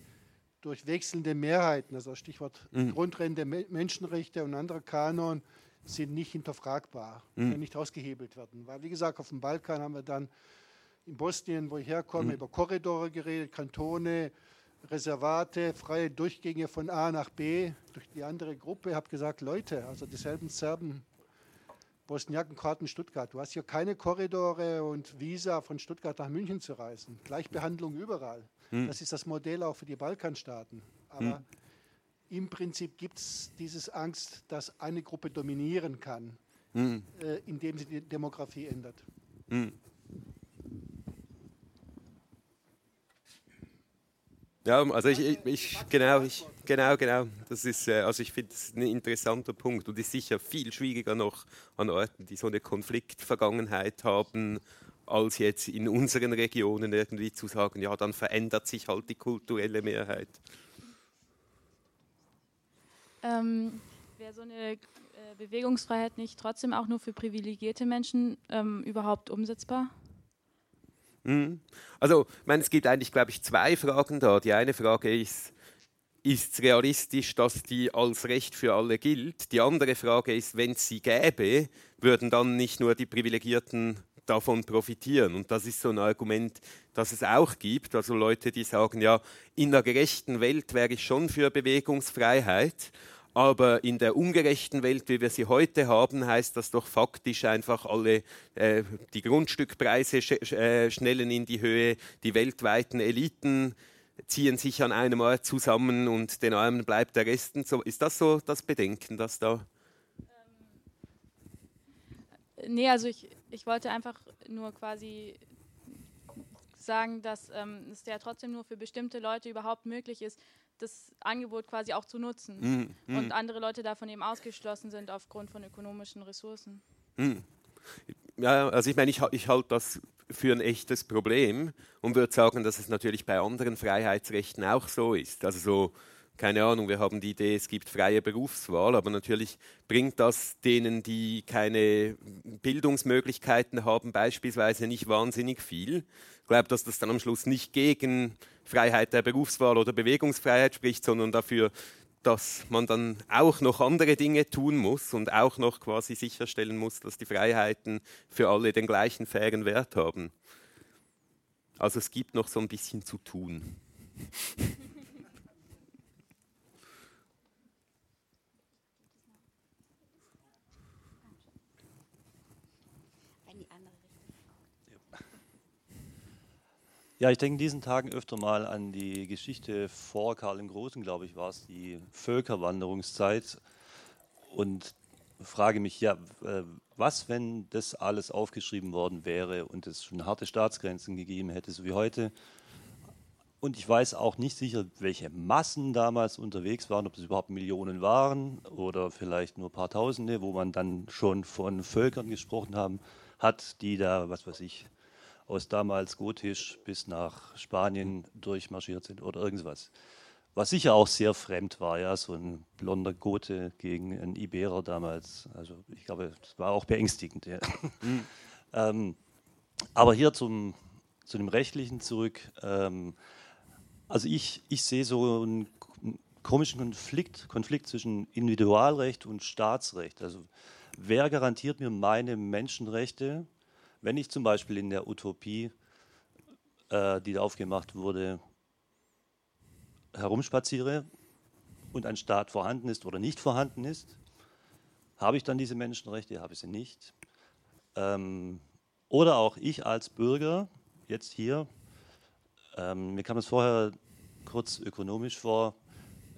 durch wechselnde Mehrheiten, also Stichwort mhm. Grundrente, Menschenrechte und andere Kanon, sind nicht hinterfragbar, mhm. können nicht ausgehebelt werden. Weil, wie gesagt, auf dem Balkan haben wir dann in Bosnien, wo ich herkomme, mhm. über Korridore geredet, Kantone, Reservate, freie Durchgänge von A nach B durch die andere Gruppe. Ich habe gesagt, Leute, also dieselben Serben, Bosniaken, Kroaten, Stuttgart. Du hast hier keine Korridore und Visa von Stuttgart nach München zu reisen. Gleichbehandlung überall. Hm. Das ist das Modell auch für die Balkanstaaten. Aber hm. Im Prinzip gibt es diese Angst, dass eine Gruppe dominieren kann, hm. äh, indem sie die Demografie ändert. Hm. Ja, also ich, ich, ich, genau, ich, genau, genau. Das ist, äh, also ich finde es ein interessanter Punkt und ist sicher viel schwieriger noch an Orten, die so eine Konfliktvergangenheit haben, als jetzt in unseren Regionen irgendwie zu sagen, ja, dann verändert sich halt die kulturelle Mehrheit. Ähm, Wäre so eine äh, Bewegungsfreiheit nicht trotzdem auch nur für privilegierte Menschen ähm, überhaupt umsetzbar? Mhm. Also, ich meine, es gibt eigentlich, glaube ich, zwei Fragen da. Die eine Frage ist, ist es realistisch, dass die als Recht für alle gilt? Die andere Frage ist, wenn es sie gäbe, würden dann nicht nur die Privilegierten davon profitieren? Und das ist so ein Argument, das es auch gibt. Also Leute, die sagen, ja, in einer gerechten Welt wäre ich schon für Bewegungsfreiheit. Aber in der ungerechten Welt, wie wir sie heute haben, heißt das doch faktisch einfach alle, äh, die Grundstückpreise sch äh, schnellen in die Höhe, die weltweiten Eliten ziehen sich an einem Ort zusammen und den Armen bleibt der Rest. So, ist das so das Bedenken, das da? Ähm, nee, also ich, ich wollte einfach nur quasi sagen, dass ähm, es ja trotzdem nur für bestimmte Leute überhaupt möglich ist, das Angebot quasi auch zu nutzen mm, mm. und andere Leute davon eben ausgeschlossen sind aufgrund von ökonomischen Ressourcen. Mm. Ja, also ich meine, ich, ich halte das für ein echtes Problem und würde sagen, dass es natürlich bei anderen Freiheitsrechten auch so ist. Also so keine Ahnung, wir haben die Idee, es gibt freie Berufswahl, aber natürlich bringt das denen, die keine Bildungsmöglichkeiten haben, beispielsweise nicht wahnsinnig viel. Ich glaube, dass das dann am Schluss nicht gegen Freiheit der Berufswahl oder Bewegungsfreiheit spricht, sondern dafür, dass man dann auch noch andere Dinge tun muss und auch noch quasi sicherstellen muss, dass die Freiheiten für alle den gleichen fairen Wert haben. Also es gibt noch so ein bisschen zu tun. Ja, ich denke in diesen Tagen öfter mal an die Geschichte vor Karl dem Großen, glaube ich, war es, die Völkerwanderungszeit. Und frage mich, ja, äh, was, wenn das alles aufgeschrieben worden wäre und es schon harte Staatsgrenzen gegeben hätte, so wie heute? Und ich weiß auch nicht sicher, welche Massen damals unterwegs waren, ob es überhaupt Millionen waren oder vielleicht nur ein paar Tausende, wo man dann schon von Völkern gesprochen haben, hat, die da, was weiß ich, aus damals Gotisch bis nach Spanien durchmarschiert sind oder irgendwas. Was sicher auch sehr fremd war, ja, so ein blonder Gote gegen einen Iberer damals. Also ich glaube, das war auch beängstigend. Ja. Mhm. ähm, aber hier zum, zu dem Rechtlichen zurück. Ähm, also ich, ich sehe so einen komischen Konflikt, Konflikt zwischen Individualrecht und Staatsrecht. Also wer garantiert mir meine Menschenrechte wenn ich zum Beispiel in der Utopie, äh, die da aufgemacht wurde, herumspaziere und ein Staat vorhanden ist oder nicht vorhanden ist, habe ich dann diese Menschenrechte, habe ich sie nicht. Ähm, oder auch ich als Bürger, jetzt hier, ähm, mir kam es vorher kurz ökonomisch vor,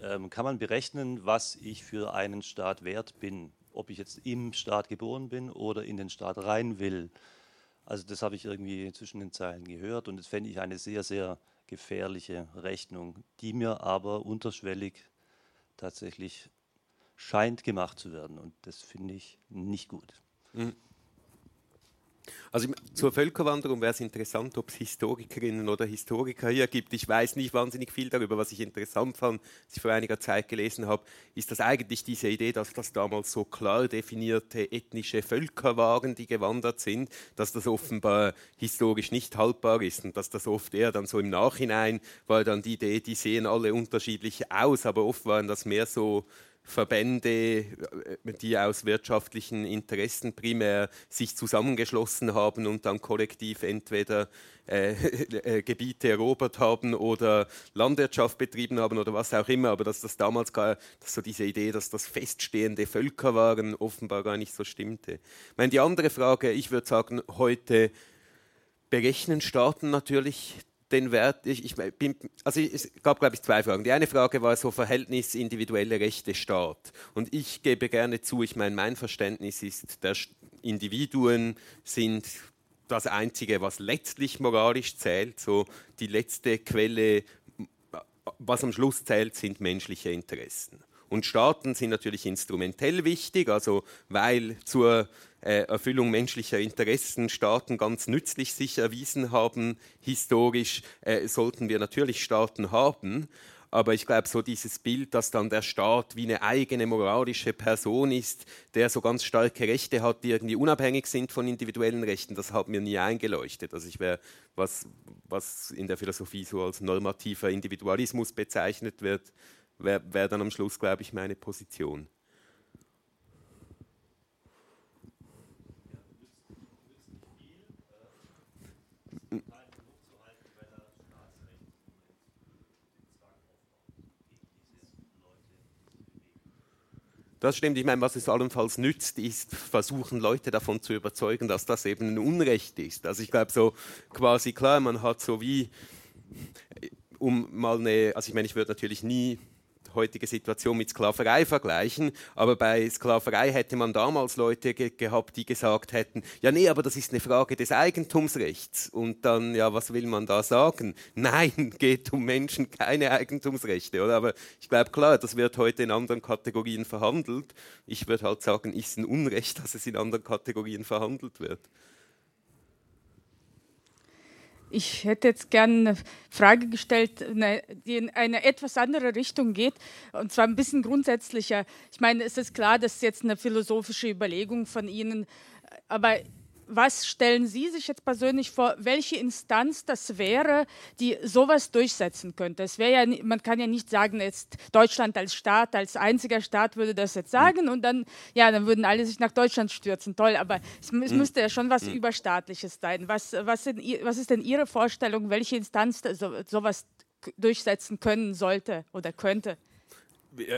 ähm, kann man berechnen, was ich für einen Staat wert bin, ob ich jetzt im Staat geboren bin oder in den Staat rein will. Also das habe ich irgendwie zwischen den Zeilen gehört und das fände ich eine sehr, sehr gefährliche Rechnung, die mir aber unterschwellig tatsächlich scheint gemacht zu werden und das finde ich nicht gut. Mhm. Also zur Völkerwanderung wäre es interessant, ob es Historikerinnen oder Historiker hier gibt. Ich weiß nicht wahnsinnig viel darüber. Was ich interessant fand, was ich vor einiger Zeit gelesen habe, ist, dass eigentlich diese Idee, dass das damals so klar definierte ethnische Völker waren, die gewandert sind, dass das offenbar historisch nicht haltbar ist und dass das oft eher dann so im Nachhinein war dann die Idee, die sehen alle unterschiedlich aus, aber oft waren das mehr so Verbände, äh, die aus wirtschaftlichen Interessen primär sich zusammengeschlossen haben und dann kollektiv entweder äh, äh, Gebiete erobert haben oder Landwirtschaft betrieben haben oder was auch immer, aber dass das damals gar, dass so diese Idee, dass das feststehende Völker waren, offenbar gar nicht so stimmte. Ich meine, die andere Frage, ich würde sagen, heute berechnen Staaten natürlich den Wert, ich, ich bin, also es gab, glaube ich, zwei Fragen. Die eine Frage war so Verhältnis individuelle Rechte Staat. Und ich gebe gerne zu, ich meine, mein Verständnis ist, der Individuen sind das Einzige, was letztlich moralisch zählt. So die letzte Quelle, was am Schluss zählt, sind menschliche Interessen. Und Staaten sind natürlich instrumentell wichtig, also weil zur Erfüllung menschlicher Interessen Staaten ganz nützlich sich erwiesen haben. Historisch äh, sollten wir natürlich Staaten haben. Aber ich glaube, so dieses Bild, dass dann der Staat wie eine eigene moralische Person ist, der so ganz starke Rechte hat, die irgendwie unabhängig sind von individuellen Rechten, das hat mir nie eingeleuchtet. Also ich wäre, was, was in der Philosophie so als normativer Individualismus bezeichnet wird, wäre wär dann am Schluss, glaube ich, meine Position. Das stimmt. Ich meine, was es allenfalls nützt, ist, versuchen Leute davon zu überzeugen, dass das eben ein Unrecht ist. Also ich glaube so quasi klar, man hat so wie, um mal eine, also ich meine, ich würde natürlich nie heutige Situation mit Sklaverei vergleichen, aber bei Sklaverei hätte man damals Leute ge gehabt, die gesagt hätten, ja nee, aber das ist eine Frage des Eigentumsrechts. Und dann, ja, was will man da sagen? Nein, geht um Menschen keine Eigentumsrechte, oder? Aber ich glaube, klar, das wird heute in anderen Kategorien verhandelt. Ich würde halt sagen, ist ein Unrecht, dass es in anderen Kategorien verhandelt wird. Ich hätte jetzt gerne eine Frage gestellt, die in eine etwas andere Richtung geht, und zwar ein bisschen grundsätzlicher. Ich meine, es ist klar, das ist jetzt eine philosophische Überlegung von Ihnen, aber was stellen Sie sich jetzt persönlich vor, welche Instanz das wäre, die sowas durchsetzen könnte? Es wäre ja, man kann ja nicht sagen, jetzt Deutschland als Staat, als einziger Staat würde das jetzt sagen und dann, ja, dann würden alle sich nach Deutschland stürzen. Toll, aber es, es mhm. müsste ja schon was mhm. Überstaatliches sein. Was, was, sind, was ist denn Ihre Vorstellung, welche Instanz so, sowas durchsetzen können sollte oder könnte?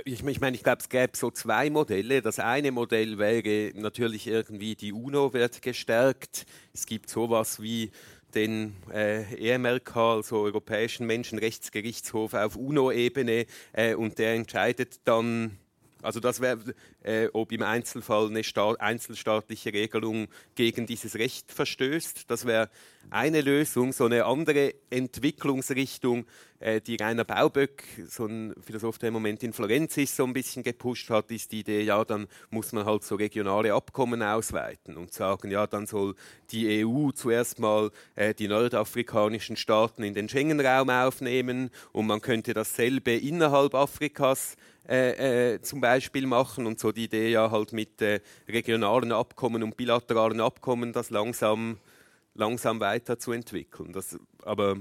Ich, ich meine, ich glaube, es gäbe so zwei Modelle. Das eine Modell wäre natürlich irgendwie, die UNO wird gestärkt. Es gibt sowas wie den äh, EMRK, also Europäischen Menschenrechtsgerichtshof auf UNO-Ebene, äh, und der entscheidet dann, also das wäre, äh, ob im Einzelfall eine Staat, einzelstaatliche Regelung gegen dieses Recht verstößt. Das wäre eine Lösung. So eine andere Entwicklungsrichtung äh, die Rainer Bauböck, so ein Philosoph, der im Moment in Florenz ist, so ein bisschen gepusht hat, ist die Idee, ja, dann muss man halt so regionale Abkommen ausweiten und sagen, ja, dann soll die EU zuerst mal äh, die nordafrikanischen Staaten in den Schengen-Raum aufnehmen und man könnte dasselbe innerhalb Afrikas äh, äh, zum Beispiel machen und so die Idee ja halt mit äh, regionalen Abkommen und bilateralen Abkommen das langsam, langsam weiterzuentwickeln. Das, aber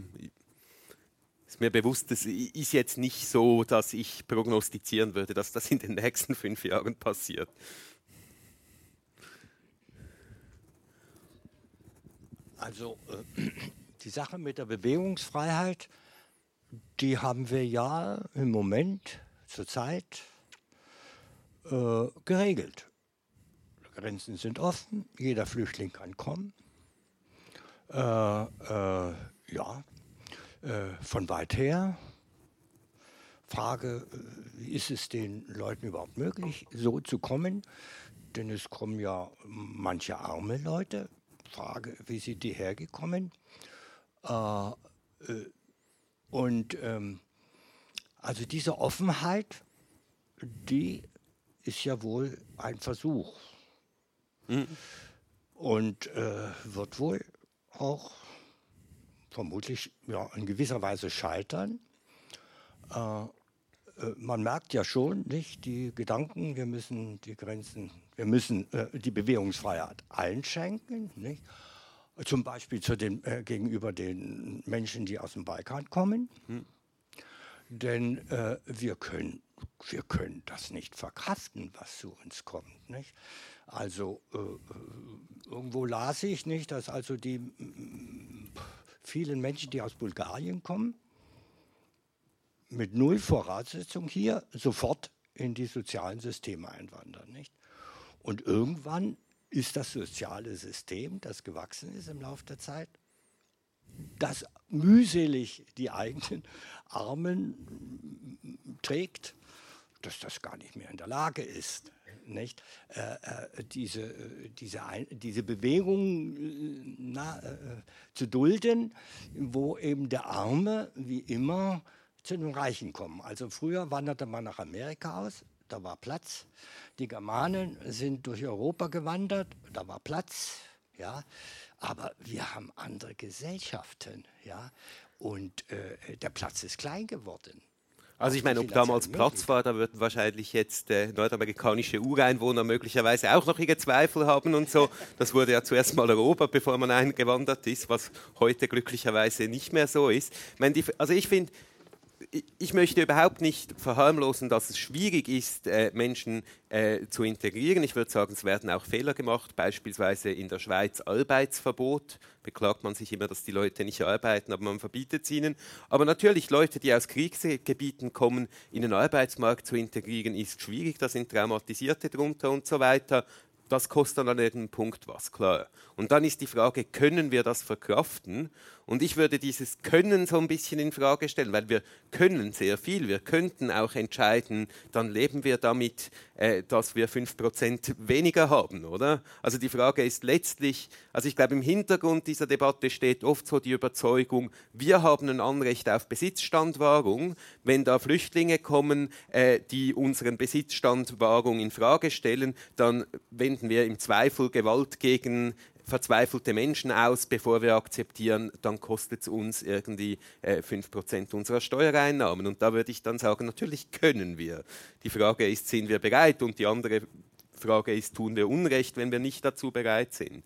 ist mir bewusst, es ist jetzt nicht so, dass ich prognostizieren würde, dass das in den nächsten fünf Jahren passiert. Also äh, die Sache mit der Bewegungsfreiheit, die haben wir ja im Moment zurzeit äh, geregelt. Grenzen sind offen, jeder Flüchtling kann kommen. Äh, äh ja, äh, von weit her. Frage, äh, ist es den Leuten überhaupt möglich, so zu kommen? Denn es kommen ja manche arme Leute. Frage, wie sind die hergekommen? Äh, und ähm, also diese Offenheit, die ist ja wohl ein Versuch. Mhm. und äh, wird wohl auch vermutlich ja, in gewisser Weise scheitern. Äh, äh, man merkt ja schon nicht die Gedanken, wir müssen die Grenzen, wir müssen äh, die Bewegungsfreiheit einschränken, nicht? zum Beispiel zu den, äh, gegenüber den Menschen, die aus dem Balkan kommen. Hm. Denn äh, wir, können, wir können das nicht verkraften, was zu uns kommt. Nicht? Also äh, äh irgendwo las ich nicht, dass also die vielen Menschen, die aus Bulgarien kommen, mit null Voraussetzung hier sofort in die sozialen Systeme einwandern. Nicht? Und irgendwann ist das soziale System, das gewachsen ist im Laufe der Zeit, das mühselig die eigenen Armen trägt, dass das gar nicht mehr in der Lage ist, nicht? Äh, äh, diese, diese, diese Bewegung äh, na, äh, zu dulden, wo eben der Arme wie immer zu den Reichen kommen. Also früher wanderte man nach Amerika aus, da war Platz. Die Germanen sind durch Europa gewandert, da war Platz. Ja, aber wir haben andere Gesellschaften, ja, und äh, der Platz ist klein geworden. Also ich meine, ob damals Platz war, da würden wahrscheinlich jetzt äh, nordamerikanische Ureinwohner möglicherweise auch noch ihre Zweifel haben und so. Das wurde ja zuerst mal erobert, bevor man eingewandert ist, was heute glücklicherweise nicht mehr so ist. Ich meine, die, also ich finde, ich möchte überhaupt nicht verharmlosen, dass es schwierig ist, äh, Menschen äh, zu integrieren. Ich würde sagen, es werden auch Fehler gemacht, beispielsweise in der Schweiz Arbeitsverbot. Beklagt man sich immer, dass die Leute nicht arbeiten, aber man verbietet es ihnen. Aber natürlich, Leute, die aus Kriegsgebieten kommen, in den Arbeitsmarkt zu integrieren, ist schwierig. Da sind Traumatisierte drunter und so weiter das kostet dann an irgendeinem Punkt was, klar. Und dann ist die Frage, können wir das verkraften? Und ich würde dieses Können so ein bisschen in Frage stellen, weil wir können sehr viel. Wir könnten auch entscheiden, dann leben wir damit, äh, dass wir 5% weniger haben, oder? Also die Frage ist letztlich, also ich glaube, im Hintergrund dieser Debatte steht oft so die Überzeugung, wir haben ein Anrecht auf Besitzstandwahrung. Wenn da Flüchtlinge kommen, äh, die unseren Besitzstandwahrung in Frage stellen, dann wenden wir im Zweifel Gewalt gegen verzweifelte Menschen aus, bevor wir akzeptieren, dann kostet es uns irgendwie äh, 5% unserer Steuereinnahmen. Und da würde ich dann sagen, natürlich können wir. Die Frage ist, sind wir bereit? Und die andere Frage ist, tun wir Unrecht, wenn wir nicht dazu bereit sind?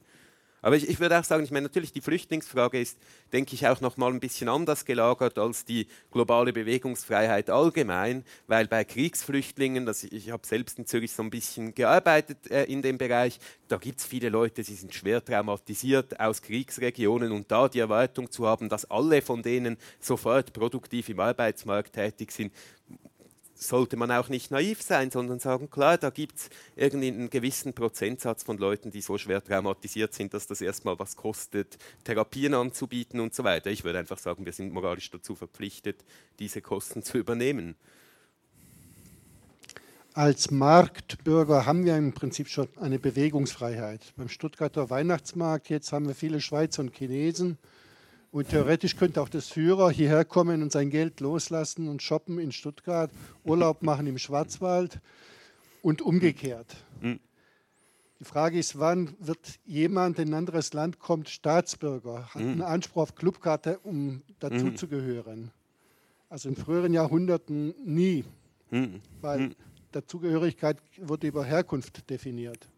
Aber ich, ich, würde auch sagen, ich meine, natürlich die Flüchtlingsfrage ist, denke ich, auch noch mal ein bisschen anders gelagert als die globale Bewegungsfreiheit allgemein, weil bei Kriegsflüchtlingen, das, ich habe selbst in Zürich so ein bisschen gearbeitet äh, in dem Bereich, da gibt es viele Leute, die sind schwer traumatisiert aus Kriegsregionen und da die Erwartung zu haben, dass alle von denen sofort produktiv im Arbeitsmarkt tätig sind, sollte man auch nicht naiv sein, sondern sagen, klar, da gibt es irgendwie einen gewissen Prozentsatz von Leuten, die so schwer traumatisiert sind, dass das erstmal was kostet, Therapien anzubieten und so weiter. Ich würde einfach sagen, wir sind moralisch dazu verpflichtet, diese Kosten zu übernehmen. Als Marktbürger haben wir im Prinzip schon eine Bewegungsfreiheit. Beim Stuttgarter Weihnachtsmarkt jetzt haben wir viele Schweizer und Chinesen und theoretisch könnte auch der Syrer hierher kommen und sein Geld loslassen und shoppen in Stuttgart, Urlaub machen im Schwarzwald und umgekehrt. Mhm. Die Frage ist, wann wird jemand in ein anderes Land kommt, Staatsbürger, hat mhm. einen Anspruch auf Clubkarte, um dazuzugehören? Mhm. Also in früheren Jahrhunderten nie, weil. Dazugehörigkeit wurde über Herkunft definiert.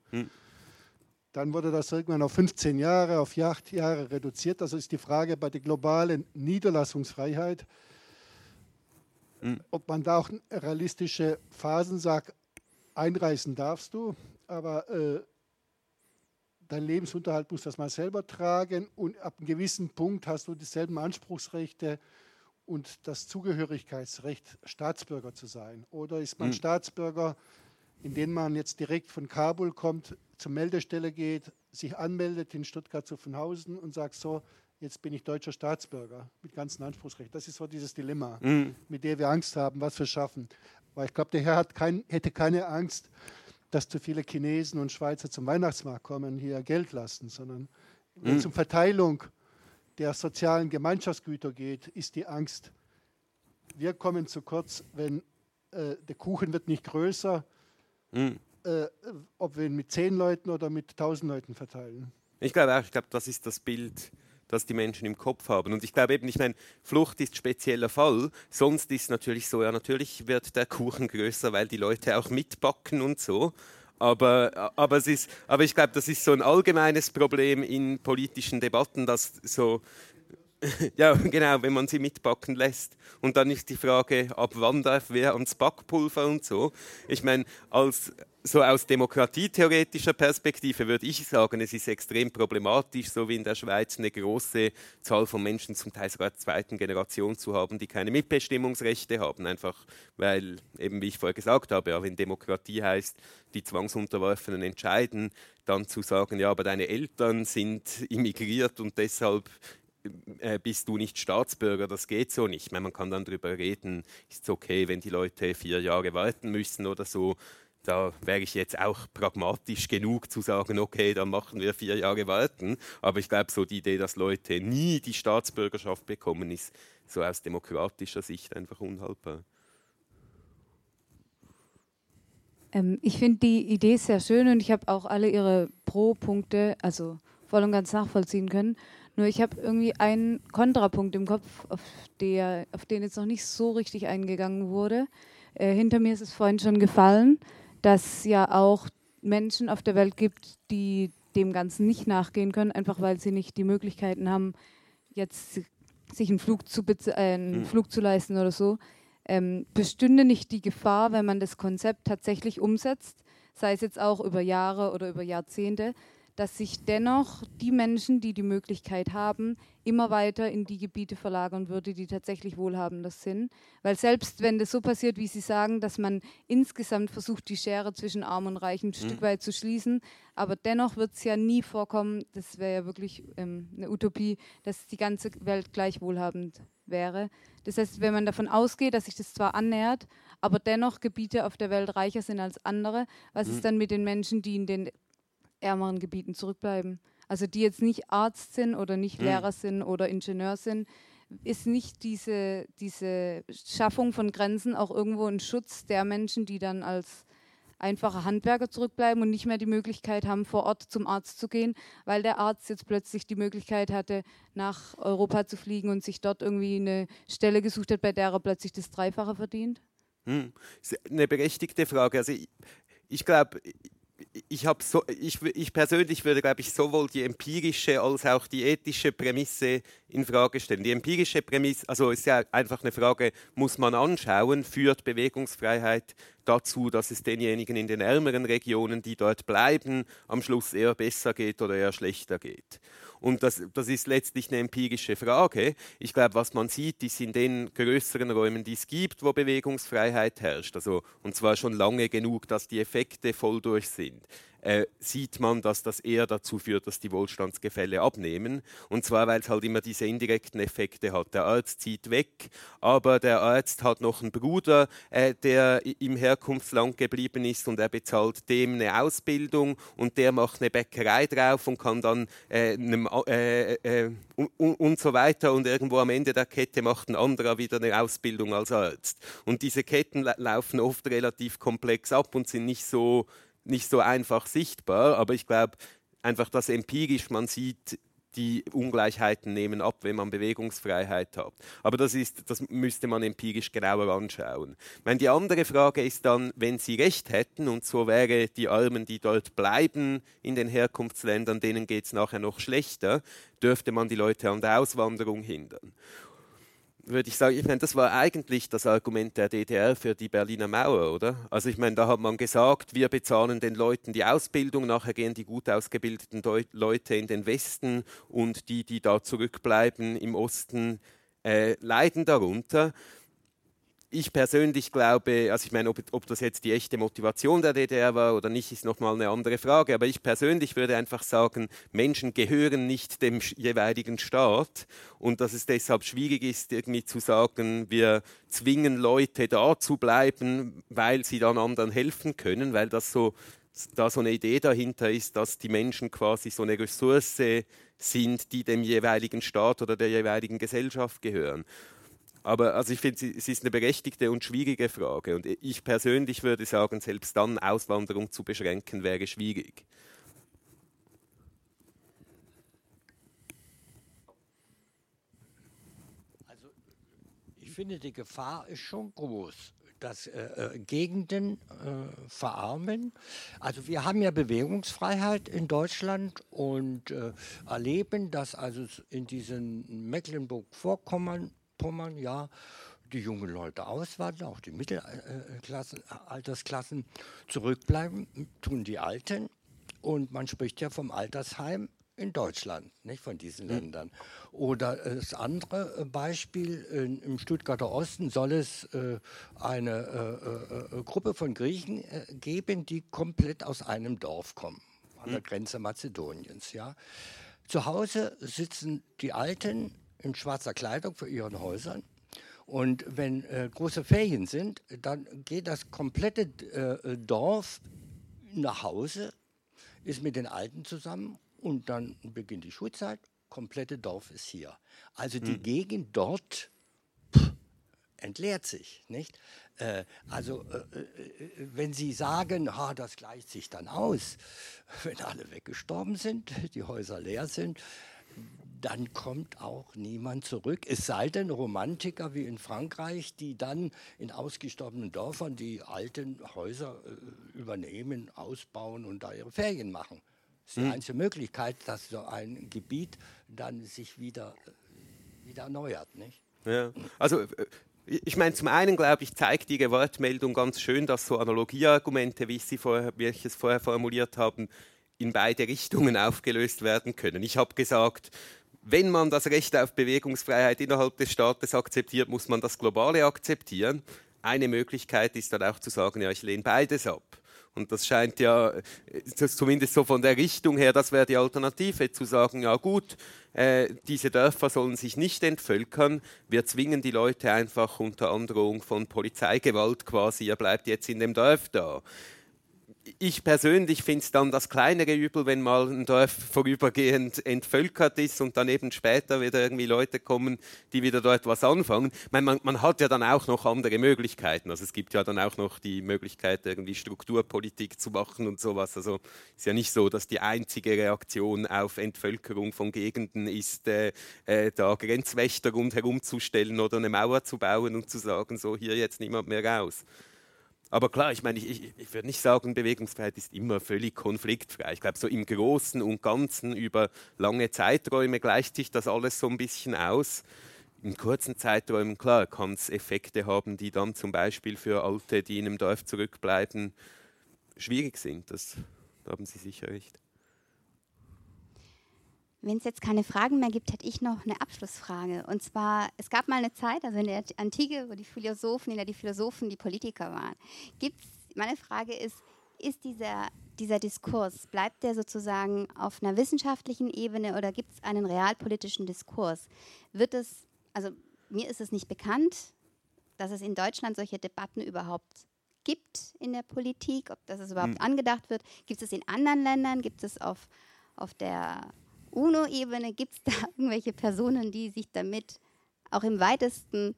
Dann wurde das irgendwann auf 15 Jahre, auf 8 Jahre reduziert. Also ist die Frage bei der globalen Niederlassungsfreiheit, mhm. ob man da auch realistische Phasen sagt, einreisen darfst du, aber äh, dein Lebensunterhalt muss das mal selber tragen und ab einem gewissen Punkt hast du dieselben Anspruchsrechte und das Zugehörigkeitsrecht, Staatsbürger zu sein. Oder ist man mhm. Staatsbürger, indem man jetzt direkt von Kabul kommt, zur Meldestelle geht, sich anmeldet in Stuttgart-Zuffenhausen und sagt so, jetzt bin ich deutscher Staatsbürger mit ganzem Anspruchsrecht. Das ist so dieses Dilemma, mhm. mit dem wir Angst haben, was wir schaffen. Weil ich glaube, der Herr kein, hätte keine Angst, dass zu viele Chinesen und Schweizer zum Weihnachtsmarkt kommen, hier Geld lassen, sondern wenn es mhm. um Verteilung der sozialen Gemeinschaftsgüter geht, ist die Angst, wir kommen zu kurz, wenn äh, der Kuchen wird nicht größer, mhm äh, ob wir ihn mit zehn Leuten oder mit tausend Leuten verteilen. Ich glaube auch, ich glaube, das ist das Bild, das die Menschen im Kopf haben. Und ich glaube eben, ich meine, Flucht ist spezieller Fall. Sonst ist natürlich so, ja, natürlich wird der Kuchen größer, weil die Leute auch mitbacken und so. Aber, aber, es ist, aber ich glaube, das ist so ein allgemeines Problem in politischen Debatten, dass so ja, genau, wenn man sie mitbacken lässt. Und dann ist die Frage, ab wann darf wer ans Backpulver und so. Ich meine, als so aus demokratietheoretischer Perspektive würde ich sagen, es ist extrem problematisch, so wie in der Schweiz eine große Zahl von Menschen, zum Teil sogar zweiten Generation zu haben, die keine Mitbestimmungsrechte haben. Einfach weil, eben wie ich vorher gesagt habe, ja, wenn Demokratie heißt, die Zwangsunterworfenen entscheiden, dann zu sagen, ja, aber deine Eltern sind immigriert und deshalb äh, bist du nicht Staatsbürger, das geht so nicht. Meine, man kann dann darüber reden, ist es okay, wenn die Leute vier Jahre warten müssen oder so. Da wäre ich jetzt auch pragmatisch genug zu sagen, okay, dann machen wir vier Jahre warten. Aber ich glaube, so die Idee, dass Leute nie die Staatsbürgerschaft bekommen, ist so aus demokratischer Sicht einfach unhaltbar. Ähm, ich finde die Idee sehr schön und ich habe auch alle ihre Pro-Punkte, also voll und ganz nachvollziehen können. Nur ich habe irgendwie einen Kontrapunkt im Kopf, auf, der, auf den jetzt noch nicht so richtig eingegangen wurde. Äh, hinter mir ist es vorhin schon gefallen, dass ja auch Menschen auf der Welt gibt, die dem Ganzen nicht nachgehen können, einfach weil sie nicht die Möglichkeiten haben, jetzt sich einen Flug zu, äh, einen mhm. Flug zu leisten oder so. Ähm, bestünde nicht die Gefahr, wenn man das Konzept tatsächlich umsetzt, sei es jetzt auch über Jahre oder über Jahrzehnte, dass sich dennoch die Menschen, die die Möglichkeit haben, immer weiter in die Gebiete verlagern würde, die tatsächlich wohlhabender sind. Weil selbst wenn das so passiert, wie Sie sagen, dass man insgesamt versucht, die Schere zwischen Arm und Reich ein mhm. Stück weit zu schließen, aber dennoch wird es ja nie vorkommen, das wäre ja wirklich ähm, eine Utopie, dass die ganze Welt gleich wohlhabend wäre. Das heißt, wenn man davon ausgeht, dass sich das zwar annähert, aber dennoch Gebiete auf der Welt reicher sind als andere, was mhm. ist dann mit den Menschen, die in den ärmeren Gebieten zurückbleiben. Also die jetzt nicht Arzt sind oder nicht mhm. Lehrer sind oder Ingenieur sind, ist nicht diese, diese Schaffung von Grenzen auch irgendwo ein Schutz der Menschen, die dann als einfache Handwerker zurückbleiben und nicht mehr die Möglichkeit haben, vor Ort zum Arzt zu gehen, weil der Arzt jetzt plötzlich die Möglichkeit hatte, nach Europa zu fliegen und sich dort irgendwie eine Stelle gesucht hat, bei der er plötzlich das Dreifache verdient? Hm. Eine berechtigte Frage. Also ich, ich glaube, ich, so, ich, ich, persönlich würde, glaube ich, sowohl die empirische als auch die ethische Prämisse in Frage stellen. Die empirische Prämisse, also ist ja einfach eine Frage, muss man anschauen, führt Bewegungsfreiheit dazu, dass es denjenigen in den ärmeren Regionen, die dort bleiben, am Schluss eher besser geht oder eher schlechter geht. Und das, das ist letztlich eine empirische Frage. Ich glaube, was man sieht, ist in den größeren Räumen, die es gibt, wo Bewegungsfreiheit herrscht, also, und zwar schon lange genug, dass die Effekte voll durch sind äh, sieht man, dass das eher dazu führt, dass die Wohlstandsgefälle abnehmen. Und zwar, weil es halt immer diese indirekten Effekte hat. Der Arzt zieht weg, aber der Arzt hat noch einen Bruder, äh, der im Herkunftsland geblieben ist und er bezahlt dem eine Ausbildung und der macht eine Bäckerei drauf und kann dann äh, einem, äh, äh, und, und so weiter und irgendwo am Ende der Kette macht ein anderer wieder eine Ausbildung als Arzt. Und diese Ketten laufen oft relativ komplex ab und sind nicht so nicht so einfach sichtbar, aber ich glaube einfach, dass empirisch man sieht, die Ungleichheiten nehmen ab, wenn man Bewegungsfreiheit hat. Aber das, ist, das müsste man empirisch genauer anschauen. Meine, die andere Frage ist dann, wenn Sie recht hätten, und so wäre die Armen, die dort bleiben in den Herkunftsländern, denen geht es nachher noch schlechter, dürfte man die Leute an der Auswanderung hindern würde ich sagen, ich meine, das war eigentlich das Argument der DDR für die Berliner Mauer, oder? Also ich meine, da hat man gesagt, wir bezahlen den Leuten die Ausbildung, nachher gehen die gut ausgebildeten Deut Leute in den Westen und die, die da zurückbleiben im Osten, äh, leiden darunter ich persönlich glaube, also ich meine, ob, ob, das jetzt die echte Motivation der DDR war oder nicht, ist nochmal eine andere Frage. Aber ich persönlich würde einfach sagen, Menschen gehören nicht dem jeweiligen Staat und dass es deshalb schwierig ist, irgendwie zu sagen, wir zwingen Leute da zu bleiben, weil sie dann anderen helfen können, weil das so da so eine Idee dahinter ist, dass die Menschen quasi so eine Ressource sind, die dem jeweiligen Staat oder der jeweiligen Gesellschaft gehören. Aber also ich finde, es ist eine berechtigte und schwierige Frage. Und ich persönlich würde sagen, selbst dann Auswanderung zu beschränken, wäre schwierig. Also ich finde, die Gefahr ist schon groß dass äh, äh Gegenden äh, verarmen. Also wir haben ja Bewegungsfreiheit in Deutschland und äh, erleben, dass also in diesen Mecklenburg-Vorkommen Pommern, ja, die jungen Leute auswandern, auch die Mittelaltersklassen äh, zurückbleiben, tun die Alten. Und man spricht ja vom Altersheim in Deutschland, nicht von diesen mhm. Ländern. Oder das andere äh, Beispiel, im Stuttgarter Osten soll es äh, eine äh, Gruppe von Griechen geben, die komplett aus einem Dorf kommen, an der mhm. Grenze Mazedoniens. Ja. Zu Hause sitzen die Alten in schwarzer Kleidung für ihren Häusern. Und wenn äh, große Ferien sind, dann geht das komplette äh, Dorf nach Hause, ist mit den Alten zusammen und dann beginnt die Schulzeit, komplette Dorf ist hier. Also die mhm. Gegend dort pff, entleert sich, nicht? Äh, also äh, äh, wenn Sie sagen, ha, das gleicht sich dann aus, wenn alle weggestorben sind, die Häuser leer sind, dann kommt auch niemand zurück. Es sei denn Romantiker wie in Frankreich, die dann in ausgestorbenen Dörfern die alten Häuser äh, übernehmen, ausbauen und da ihre Ferien machen. Das ist die hm. einzige Möglichkeit, dass so ein Gebiet dann sich wieder, äh, wieder erneuert. Nicht? Ja. Also äh, ich meine, zum einen glaube ich, zeigt Ihre Wortmeldung ganz schön, dass so Analogieargumente, wie ich, sie vorher, wie ich es vorher formuliert habe, in beide Richtungen aufgelöst werden können. Ich habe gesagt, wenn man das Recht auf Bewegungsfreiheit innerhalb des Staates akzeptiert, muss man das Globale akzeptieren. Eine Möglichkeit ist dann auch zu sagen, ja, ich lehne beides ab. Und das scheint ja, zumindest so von der Richtung her, das wäre die Alternative, zu sagen, ja gut, äh, diese Dörfer sollen sich nicht entvölkern, wir zwingen die Leute einfach unter Androhung von Polizeigewalt quasi, ihr bleibt jetzt in dem Dorf da ich persönlich finde es dann das kleinere Übel, wenn mal ein Dorf vorübergehend entvölkert ist und dann eben später wieder irgendwie Leute kommen, die wieder dort was anfangen. Meine, man, man, hat ja dann auch noch andere Möglichkeiten. Also es gibt ja dann auch noch die Möglichkeit, irgendwie Strukturpolitik zu machen und sowas. Also ist ja nicht so, dass die einzige Reaktion auf Entvölkerung von Gegenden ist, äh, äh, da Grenzwächter rundherum zu stellen oder eine Mauer zu bauen und zu sagen, so hier jetzt niemand mehr raus. Aber klar, ich meine, ich, ich, ich würde nicht sagen, Bewegungsfreiheit ist immer völlig konfliktfrei. Ich glaube, so im Großen und Ganzen über lange Zeiträume gleicht sich das alles so ein bisschen aus. In kurzen Zeiträumen, klar, kann es Effekte haben, die dann zum Beispiel für Alte, die in einem Dorf zurückbleiben, schwierig sind. Das, da haben Sie sicher recht. Wenn es jetzt keine Fragen mehr gibt, hätte ich noch eine Abschlussfrage. Und zwar, es gab mal eine Zeit, also in der Antike, wo die Philosophen, in der die Philosophen die Politiker waren. Gibt's, meine Frage ist, ist dieser, dieser Diskurs, bleibt der sozusagen auf einer wissenschaftlichen Ebene oder gibt es einen realpolitischen Diskurs? Wird es, also mir ist es nicht bekannt, dass es in Deutschland solche Debatten überhaupt gibt in der Politik, ob das überhaupt hm. angedacht wird. Gibt es in anderen Ländern? Gibt es auf, auf der UNO-Ebene gibt es da irgendwelche Personen, die sich damit auch im weitesten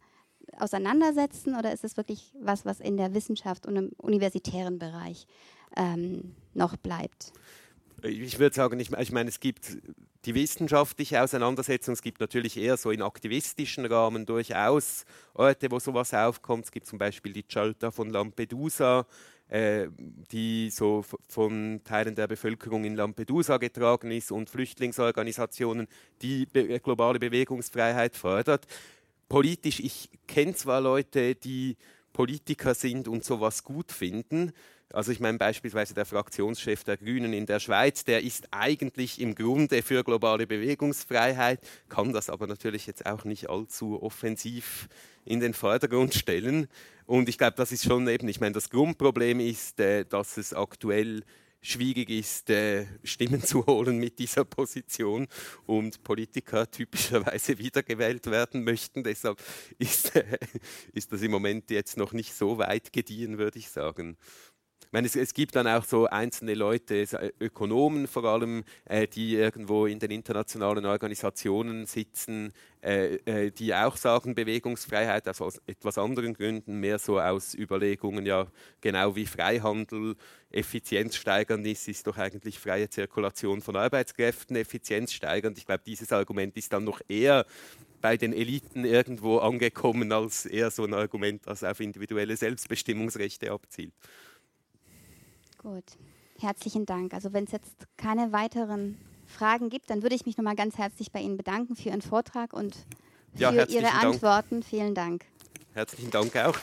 auseinandersetzen oder ist es wirklich was, was in der Wissenschaft und im universitären Bereich ähm, noch bleibt? Ich würde sagen, ich, ich meine, es gibt die wissenschaftliche Auseinandersetzung, es gibt natürlich eher so in aktivistischen Rahmen durchaus Orte, wo sowas aufkommt. Es gibt zum Beispiel die Chalta von Lampedusa, äh, die so von Teilen der Bevölkerung in Lampedusa getragen ist und Flüchtlingsorganisationen, die be globale Bewegungsfreiheit fördert. Politisch, ich kenne zwar Leute, die Politiker sind und sowas gut finden, also ich meine beispielsweise der Fraktionschef der Grünen in der Schweiz, der ist eigentlich im Grunde für globale Bewegungsfreiheit, kann das aber natürlich jetzt auch nicht allzu offensiv in den Vordergrund stellen. Und ich glaube, das ist schon eben, ich meine, das Grundproblem ist, äh, dass es aktuell schwierig ist, äh, Stimmen zu holen mit dieser Position und Politiker typischerweise wiedergewählt werden möchten. Deshalb ist, äh, ist das im Moment jetzt noch nicht so weit gediehen, würde ich sagen. Meine, es, es, gibt dann auch so einzelne Leute, Ökonomen vor allem, äh, die irgendwo in den internationalen Organisationen sitzen, äh, äh, die auch sagen, Bewegungsfreiheit aus etwas anderen Gründen, mehr so aus Überlegungen, ja, genau wie Freihandel effizienzsteigernd ist, ist doch eigentlich freie Zirkulation von Arbeitskräften effizienzsteigernd. Ich glaube, dieses Argument ist dann noch eher bei den Eliten irgendwo angekommen als eher so ein Argument, das auf individuelle Selbstbestimmungsrechte abzielt. Gut, herzlichen Dank. Also wenn es jetzt keine weiteren Fragen gibt, dann würde ich mich nochmal ganz herzlich bei Ihnen bedanken für Ihren Vortrag und für ja, Ihre Dank. Antworten. Vielen Dank. Herzlichen Dank auch.